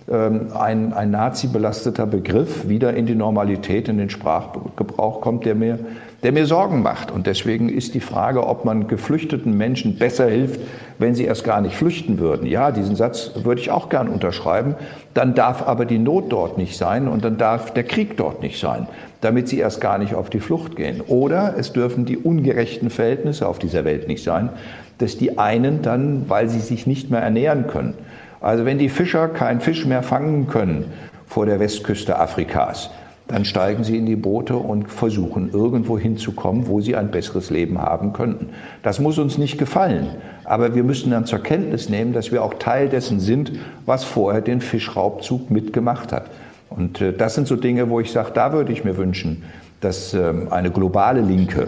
Speaker 3: ähm, ein, ein Nazi-belasteter Begriff wieder in die Normalität, in den Sprachgebrauch kommt, der mir, der mir Sorgen macht. Und deswegen ist die Frage, ob man geflüchteten Menschen besser hilft, wenn sie erst gar nicht flüchten würden. Ja, diesen Satz würde ich auch gern unterschreiben. Dann darf aber die Not dort nicht sein und dann darf der Krieg dort nicht sein, damit sie erst gar nicht auf die Flucht gehen. Oder es dürfen die ungerechten Verhältnisse auf dieser Welt nicht sein, dass die einen dann, weil sie sich nicht mehr ernähren können, also wenn die Fischer keinen Fisch mehr fangen können vor der Westküste Afrikas, dann steigen sie in die Boote und versuchen irgendwo hinzukommen, wo sie ein besseres Leben haben könnten. Das muss uns nicht gefallen, aber wir müssen dann zur Kenntnis nehmen, dass wir auch Teil dessen sind, was vorher den Fischraubzug mitgemacht hat. Und äh, das sind so Dinge, wo ich sage, da würde ich mir wünschen, dass ähm, eine globale Linke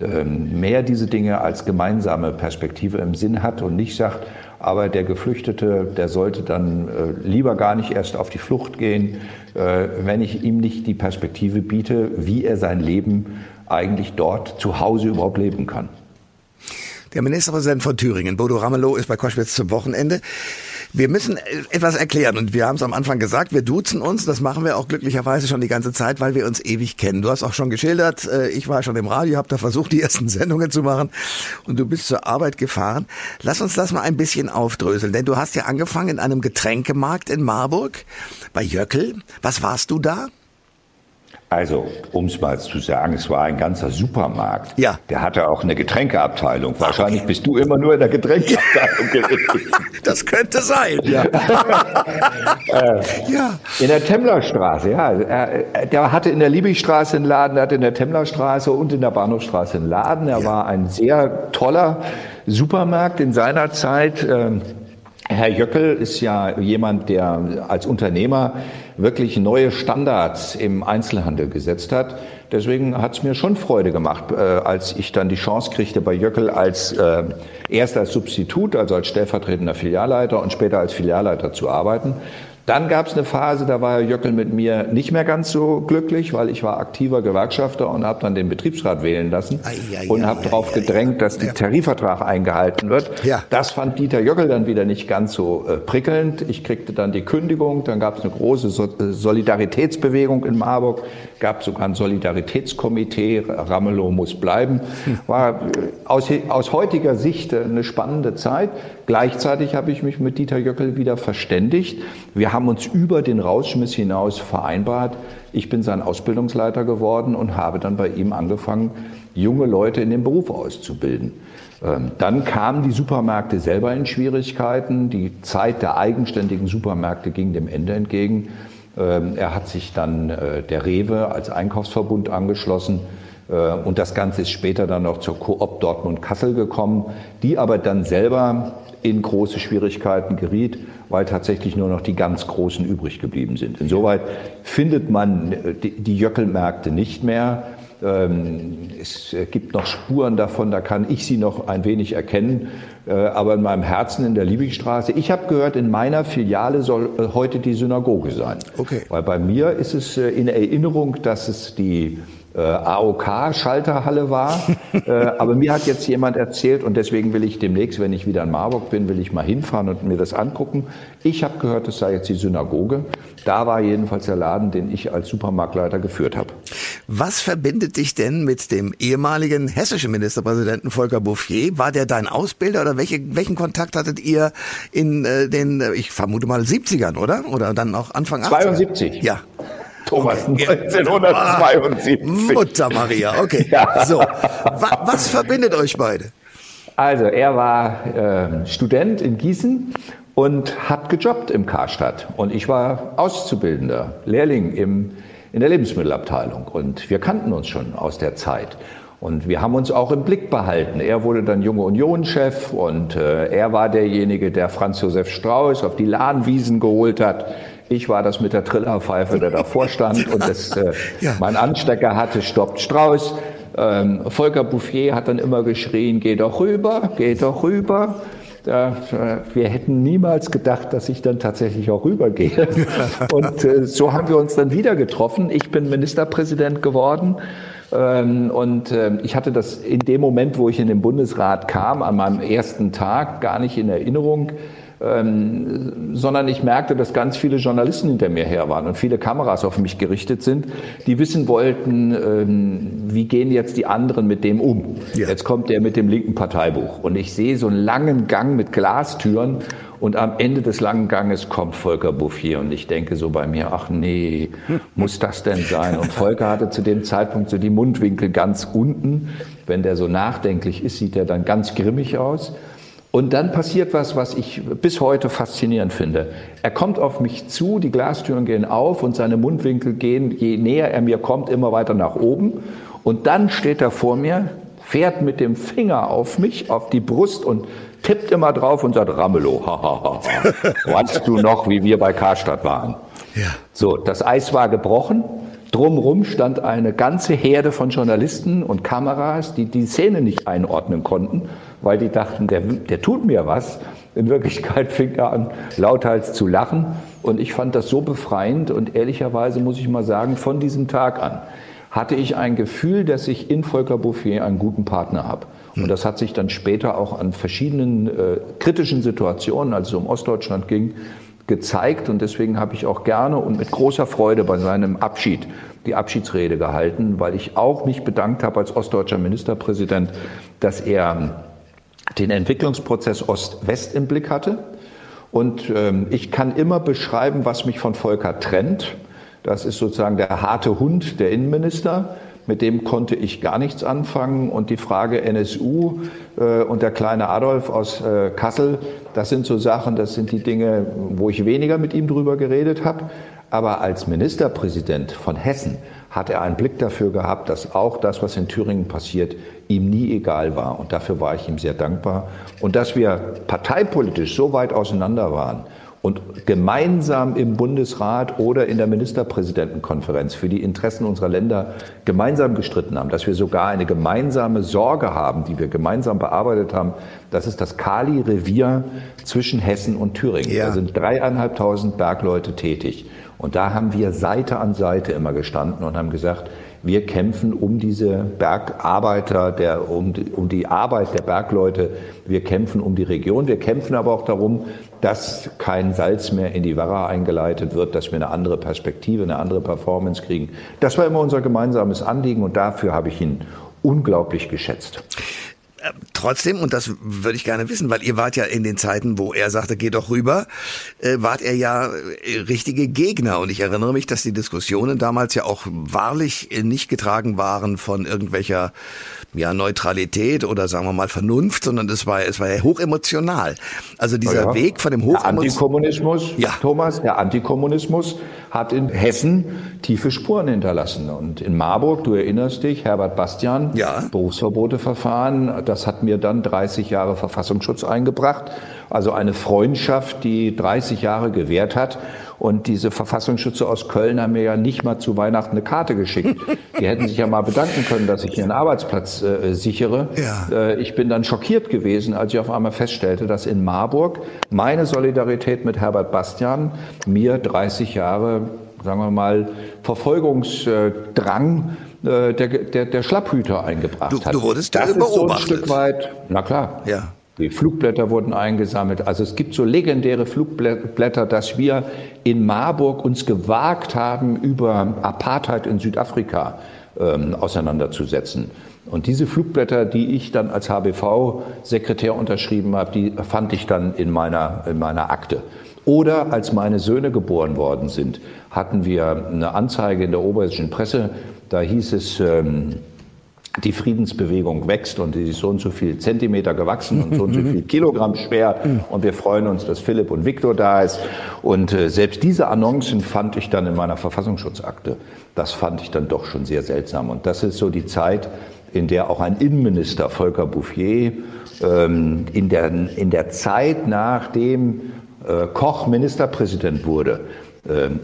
Speaker 3: ähm, mehr diese Dinge als gemeinsame Perspektive im Sinn hat und nicht sagt, aber der Geflüchtete, der sollte dann äh, lieber gar nicht erst auf die Flucht gehen, äh, wenn ich ihm nicht die Perspektive biete, wie er sein Leben eigentlich dort zu Hause überhaupt leben kann.
Speaker 1: Der Ministerpräsident von Thüringen, Bodo Ramelow, ist bei Koschwitz zum Wochenende. Wir müssen etwas erklären und wir haben es am Anfang gesagt, wir duzen uns, das machen wir auch glücklicherweise schon die ganze Zeit, weil wir uns ewig kennen. Du hast auch schon geschildert, äh, ich war schon im Radio, habe da versucht, die ersten [LAUGHS] Sendungen zu machen und du bist zur Arbeit gefahren. Lass uns das mal ein bisschen aufdröseln, denn du hast ja angefangen in einem Getränkemarkt in Marburg bei Jöckel. Was warst du da?
Speaker 3: Also, um es mal zu sagen, es war ein ganzer Supermarkt.
Speaker 1: Ja.
Speaker 3: Der hatte auch eine Getränkeabteilung. Wahrscheinlich okay. bist du immer nur in der Getränkeabteilung [LAUGHS]
Speaker 1: gewesen. Das könnte sein. Ja. [LAUGHS]
Speaker 3: äh, ja. In der Temmlerstraße, ja. Der hatte in der Liebigstraße einen Laden, der hatte in der Temmlerstraße und in der Bahnhofstraße einen Laden. Er ja. war ein sehr toller Supermarkt in seiner Zeit. Ähm, Herr Jöckel ist ja jemand, der als Unternehmer wirklich neue Standards im Einzelhandel gesetzt hat. Deswegen hat es mir schon Freude gemacht, äh, als ich dann die Chance kriegte, bei Jöckel als äh, erst als Substitut, also als stellvertretender Filialleiter und später als Filialleiter zu arbeiten. Dann gab es eine Phase, da war Herr Jöckel mit mir nicht mehr ganz so glücklich, weil ich war aktiver Gewerkschafter und habe dann den Betriebsrat wählen lassen ai, und habe darauf gedrängt, dass der Tarifvertrag eingehalten wird. Ja. Das fand Dieter Jöckel dann wieder nicht ganz so äh, prickelnd. Ich kriegte dann die Kündigung, dann gab es eine große so äh, Solidaritätsbewegung in Marburg, gab sogar ein Solidaritätskomitee, Ramelow muss bleiben. Hm. War äh, aus, aus heutiger Sicht äh, eine spannende Zeit. Gleichzeitig habe ich mich mit Dieter Jöckel wieder verständigt. Wir haben uns über den Rausschmiss hinaus vereinbart. Ich bin sein Ausbildungsleiter geworden und habe dann bei ihm angefangen, junge Leute in den Beruf auszubilden. Ähm, dann kamen die Supermärkte selber in Schwierigkeiten. Die Zeit der eigenständigen Supermärkte ging dem Ende entgegen. Ähm, er hat sich dann äh, der Rewe als Einkaufsverbund angeschlossen. Und das Ganze ist später dann noch zur Coop Dortmund Kassel gekommen, die aber dann selber in große Schwierigkeiten geriet, weil tatsächlich nur noch die ganz Großen übrig geblieben sind. Insoweit findet man die Jöckelmärkte nicht mehr. Ähm, es gibt noch Spuren davon, da kann ich sie noch ein wenig erkennen. Äh, aber in meinem Herzen in der Liebigstraße, ich habe gehört, in meiner Filiale soll äh, heute die Synagoge sein. Okay. Weil bei mir ist es äh, in Erinnerung, dass es die äh, AOK-Schalterhalle war. [LAUGHS] äh, aber mir hat jetzt jemand erzählt und deswegen will ich demnächst, wenn ich wieder in Marburg bin, will ich mal hinfahren und mir das angucken. Ich habe gehört, es sei jetzt die Synagoge. Da war jedenfalls der Laden, den ich als Supermarktleiter geführt habe.
Speaker 1: Was verbindet dich denn mit dem ehemaligen hessischen Ministerpräsidenten Volker Bouffier? War der dein Ausbilder oder welche, welchen Kontakt hattet ihr in äh, den, ich vermute mal 70ern, oder? Oder dann auch Anfang 80
Speaker 3: 72.
Speaker 1: Ja.
Speaker 3: Thomas, okay. 1972.
Speaker 1: Mutter Maria, okay. [LAUGHS] Ja. So, was, was verbindet euch beide?
Speaker 3: Also, er war äh, Student in Gießen und hat gejobbt im Karstadt. Und ich war Auszubildender, Lehrling im, in der Lebensmittelabteilung. Und wir kannten uns schon aus der Zeit. Und wir haben uns auch im Blick behalten. Er wurde dann junge Union-Chef und äh, er war derjenige, der Franz Josef Strauß auf die Lahnwiesen geholt hat. Ich war das mit der Trillerpfeife, der davor stand und das, [LAUGHS] äh, ja. mein Anstecker hatte, stoppt Strauß. Ähm, Volker Bouffier hat dann immer geschrien, geh doch rüber, geh doch rüber. Da, äh, wir hätten niemals gedacht, dass ich dann tatsächlich auch rübergehe. [LAUGHS] Und äh, so haben wir uns dann wieder getroffen. Ich bin Ministerpräsident geworden. Ähm, und äh, ich hatte das in dem Moment, wo ich in den Bundesrat kam, an meinem ersten Tag gar nicht in Erinnerung ähm, sondern ich merkte, dass ganz viele Journalisten hinter mir her waren und viele Kameras auf mich gerichtet sind, die wissen wollten, ähm, wie gehen jetzt die anderen mit dem um. Ja. Jetzt kommt der mit dem linken Parteibuch und ich sehe so einen langen Gang mit Glastüren und am Ende des langen Ganges kommt Volker Bouffier und ich denke so bei mir, ach nee, muss das denn sein? Und Volker hatte zu dem Zeitpunkt so die Mundwinkel ganz unten. Wenn der so nachdenklich ist, sieht er dann ganz grimmig aus. Und dann passiert was, was ich bis heute faszinierend finde. Er kommt auf mich zu, die Glastüren gehen auf und seine Mundwinkel gehen, je näher er mir kommt, immer weiter nach oben. Und dann steht er vor mir, fährt mit dem Finger auf mich, auf die Brust und tippt immer drauf und sagt, Ramelow, hahaha, weißt du noch, wie wir bei Karstadt waren? Ja. So, das Eis war gebrochen. Drumrum stand eine ganze Herde von Journalisten und Kameras, die die Szene nicht einordnen konnten weil die dachten, der, der tut mir was. In Wirklichkeit fing er an, lauthals zu lachen. Und ich fand das so befreiend und ehrlicherweise muss ich mal sagen, von diesem Tag an hatte ich ein Gefühl, dass ich in Volker Bouffier einen guten Partner habe. Und das hat sich dann später auch an verschiedenen äh, kritischen Situationen, als es um Ostdeutschland ging, gezeigt. Und deswegen habe ich auch gerne und mit großer Freude bei seinem Abschied die Abschiedsrede gehalten, weil ich auch mich bedankt habe als ostdeutscher Ministerpräsident, dass er den Entwicklungsprozess Ost-West im Blick hatte. Und ähm, ich kann immer beschreiben, was mich von Volker trennt. Das ist sozusagen der harte Hund der Innenminister. Mit dem konnte ich gar nichts anfangen. Und die Frage NSU äh, und der kleine Adolf aus äh, Kassel, das sind so Sachen, das sind die Dinge, wo ich weniger mit ihm drüber geredet habe. Aber als Ministerpräsident von Hessen hat er einen Blick dafür gehabt, dass auch das, was in Thüringen passiert, ihm nie egal war. Und dafür war ich ihm sehr dankbar. Und dass wir parteipolitisch so weit auseinander waren und gemeinsam im Bundesrat oder in der Ministerpräsidentenkonferenz für die Interessen unserer Länder gemeinsam gestritten haben, dass wir sogar eine gemeinsame Sorge haben, die wir gemeinsam bearbeitet haben, das ist das Kali-Revier zwischen Hessen und Thüringen. Ja. Da sind dreieinhalbtausend Bergleute tätig. Und da haben wir Seite an Seite immer gestanden und haben gesagt, wir kämpfen um diese Bergarbeiter, der, um, die, um die Arbeit der Bergleute. Wir kämpfen um die Region. Wir kämpfen aber auch darum, dass kein Salz mehr in die Werra eingeleitet wird, dass wir eine andere Perspektive, eine andere Performance kriegen. Das war immer unser gemeinsames Anliegen und dafür habe ich ihn unglaublich geschätzt.
Speaker 1: Trotzdem, und das würde ich gerne wissen, weil ihr wart ja in den Zeiten, wo er sagte, geh doch rüber, äh, wart er ja äh, richtige Gegner. Und ich erinnere mich, dass die Diskussionen damals ja auch wahrlich äh, nicht getragen waren von irgendwelcher ja, Neutralität oder sagen wir mal Vernunft, sondern es war, es war ja hochemotional. Also dieser ja. Weg von dem
Speaker 3: Hochemotional. Der Antikommunismus, ja. Thomas, der Antikommunismus hat in Hessen tiefe Spuren hinterlassen. Und in Marburg, du erinnerst dich, Herbert Bastian, ja. Berufsverboteverfahren, das hat mir dann 30 Jahre Verfassungsschutz eingebracht. Also eine Freundschaft, die 30 Jahre gewährt hat. Und diese Verfassungsschützer aus Köln haben mir ja nicht mal zu Weihnachten eine Karte geschickt. [LAUGHS] Die hätten sich ja mal bedanken können, dass ich ihren Arbeitsplatz äh, sichere. Ja. Äh, ich bin dann schockiert gewesen, als ich auf einmal feststellte, dass in Marburg meine Solidarität mit Herbert Bastian mir 30 Jahre, sagen wir mal, Verfolgungsdrang äh, der, der, der Schlapphüter eingebracht
Speaker 1: du,
Speaker 3: hat.
Speaker 1: Du wurdest das beobachtet. So ein Stück
Speaker 3: weit, na klar. Ja. Die Flugblätter wurden eingesammelt. Also es gibt so legendäre Flugblätter, dass wir in Marburg uns gewagt haben, über Apartheid in Südafrika ähm, auseinanderzusetzen. Und diese Flugblätter, die ich dann als HBV-Sekretär unterschrieben habe, die fand ich dann in meiner, in meiner Akte. Oder als meine Söhne geboren worden sind, hatten wir eine Anzeige in der oberhessischen Presse, da hieß es, ähm, die Friedensbewegung wächst und die ist so und so viel Zentimeter gewachsen und so und so viel [LAUGHS] Kilogramm schwer und wir freuen uns, dass Philipp und Viktor da ist. Und äh, selbst diese Annoncen fand ich dann in meiner Verfassungsschutzakte. Das fand ich dann doch schon sehr seltsam. Und das ist so die Zeit, in der auch ein Innenminister, Volker Bouffier, ähm, in der, in der Zeit, nachdem äh, Koch Ministerpräsident wurde,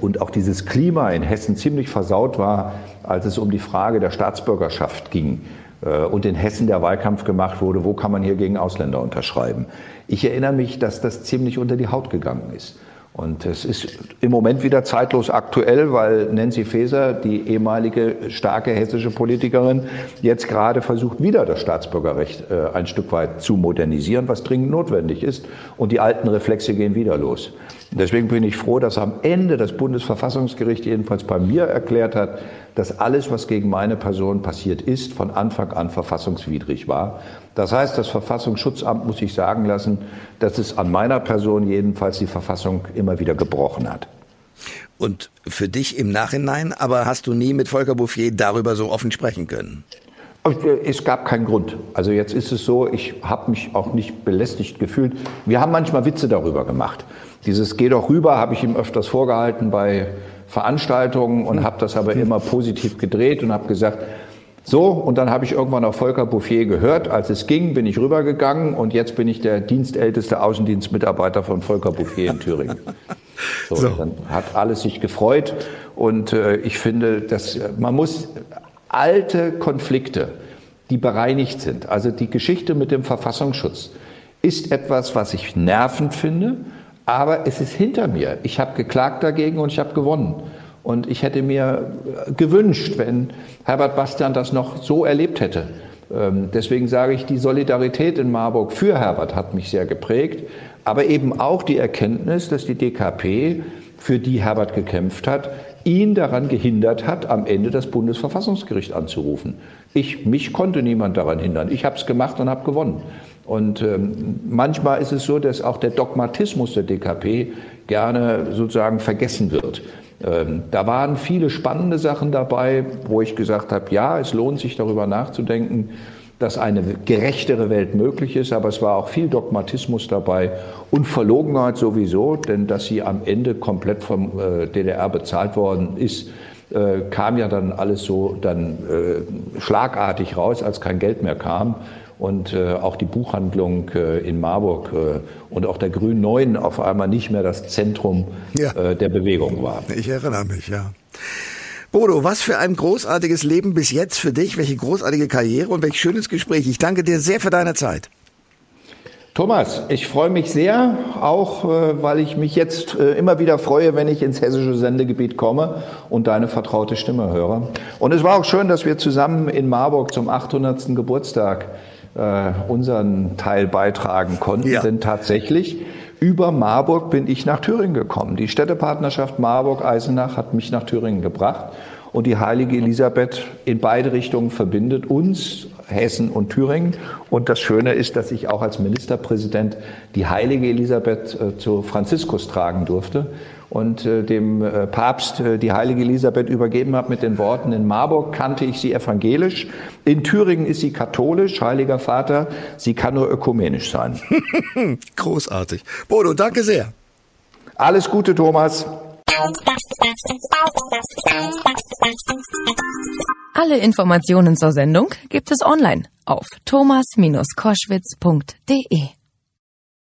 Speaker 3: und auch dieses Klima in Hessen ziemlich versaut war, als es um die Frage der Staatsbürgerschaft ging äh, und in Hessen der Wahlkampf gemacht wurde, wo kann man hier gegen Ausländer unterschreiben. Ich erinnere mich, dass das ziemlich unter die Haut gegangen ist. Und es ist im Moment wieder zeitlos aktuell, weil Nancy Faeser, die ehemalige starke hessische Politikerin, jetzt gerade versucht, wieder das Staatsbürgerrecht äh, ein Stück weit zu modernisieren, was dringend notwendig ist. Und die alten Reflexe gehen wieder los. Deswegen bin ich froh, dass am Ende das Bundesverfassungsgericht jedenfalls bei mir erklärt hat, dass alles, was gegen meine Person passiert ist, von Anfang an verfassungswidrig war. Das heißt, das Verfassungsschutzamt muss sich sagen lassen, dass es an meiner Person jedenfalls die Verfassung immer wieder gebrochen hat.
Speaker 1: Und für dich im Nachhinein, aber hast du nie mit Volker Bouffier darüber so offen sprechen können?
Speaker 3: Es gab keinen Grund. Also jetzt ist es so, ich habe mich auch nicht belästigt gefühlt. Wir haben manchmal Witze darüber gemacht. Dieses Geh doch rüber habe ich ihm öfters vorgehalten bei Veranstaltungen und habe das aber immer positiv gedreht und habe gesagt, so, und dann habe ich irgendwann auf Volker Bouffier gehört. Als es ging, bin ich rübergegangen und jetzt bin ich der dienstälteste Außendienstmitarbeiter von Volker Bouffier in Thüringen. [LAUGHS] So, so. Dann hat alles sich gefreut und äh, ich finde, dass man muss alte Konflikte, die bereinigt sind, also die Geschichte mit dem Verfassungsschutz, ist etwas, was ich nervend finde aber es ist hinter mir. Ich habe geklagt dagegen und ich habe gewonnen. Und ich hätte mir gewünscht, wenn Herbert Bastian das noch so erlebt hätte. Ähm, deswegen sage ich, die Solidarität in Marburg für Herbert hat mich sehr geprägt, aber eben auch die Erkenntnis, dass die DKP, für die Herbert gekämpft hat, ihn daran gehindert hat, am Ende das Bundesverfassungsgericht anzurufen. Ich, mich konnte niemand daran hindern. Ich habe es gemacht und habe gewonnen. Und ähm, manchmal ist es so, dass auch der Dogmatismus der DKP gerne sozusagen vergessen wird. Ähm, da waren viele spannende Sachen dabei, wo ich gesagt habe, ja, es lohnt sich darüber nachzudenken, dass eine gerechtere Welt möglich ist, aber es war auch viel Dogmatismus dabei und Verlogenheit sowieso, denn dass sie am Ende komplett vom äh, DDR bezahlt worden ist, äh, kam ja dann alles so dann äh, schlagartig raus, als kein Geld mehr kam und äh, auch die Buchhandlung äh, in Marburg äh, und auch der Grün 9 auf einmal nicht mehr das Zentrum ja. Äh, der Bewegung war.
Speaker 1: Ich erinnere mich, ja. Bodo, was für ein großartiges Leben bis jetzt für dich, welche großartige Karriere und welch schönes Gespräch. Ich danke dir sehr für deine Zeit.
Speaker 3: Thomas, ich freue mich sehr, auch äh, weil ich mich jetzt äh, immer wieder freue, wenn ich ins hessische Sendegebiet komme und deine vertraute Stimme höre. Und es war auch schön, dass wir zusammen in Marburg zum 800. Geburtstag äh, unseren Teil beitragen konnten. Ja. Denn tatsächlich über Marburg bin ich nach Thüringen gekommen. Die Städtepartnerschaft Marburg-Eisenach hat mich nach Thüringen gebracht. Und die heilige Elisabeth in beide Richtungen verbindet uns Hessen und Thüringen. Und das Schöne ist, dass ich auch als Ministerpräsident die heilige Elisabeth äh, zu Franziskus tragen durfte und äh, dem äh, Papst äh, die heilige Elisabeth übergeben habe mit den Worten, in Marburg kannte ich sie evangelisch, in Thüringen ist sie katholisch, heiliger Vater, sie kann nur ökumenisch sein. [LAUGHS]
Speaker 1: Großartig. Bodo, danke sehr.
Speaker 3: Alles Gute, Thomas.
Speaker 2: Alle Informationen zur Sendung gibt es online auf thomas-koschwitz.de.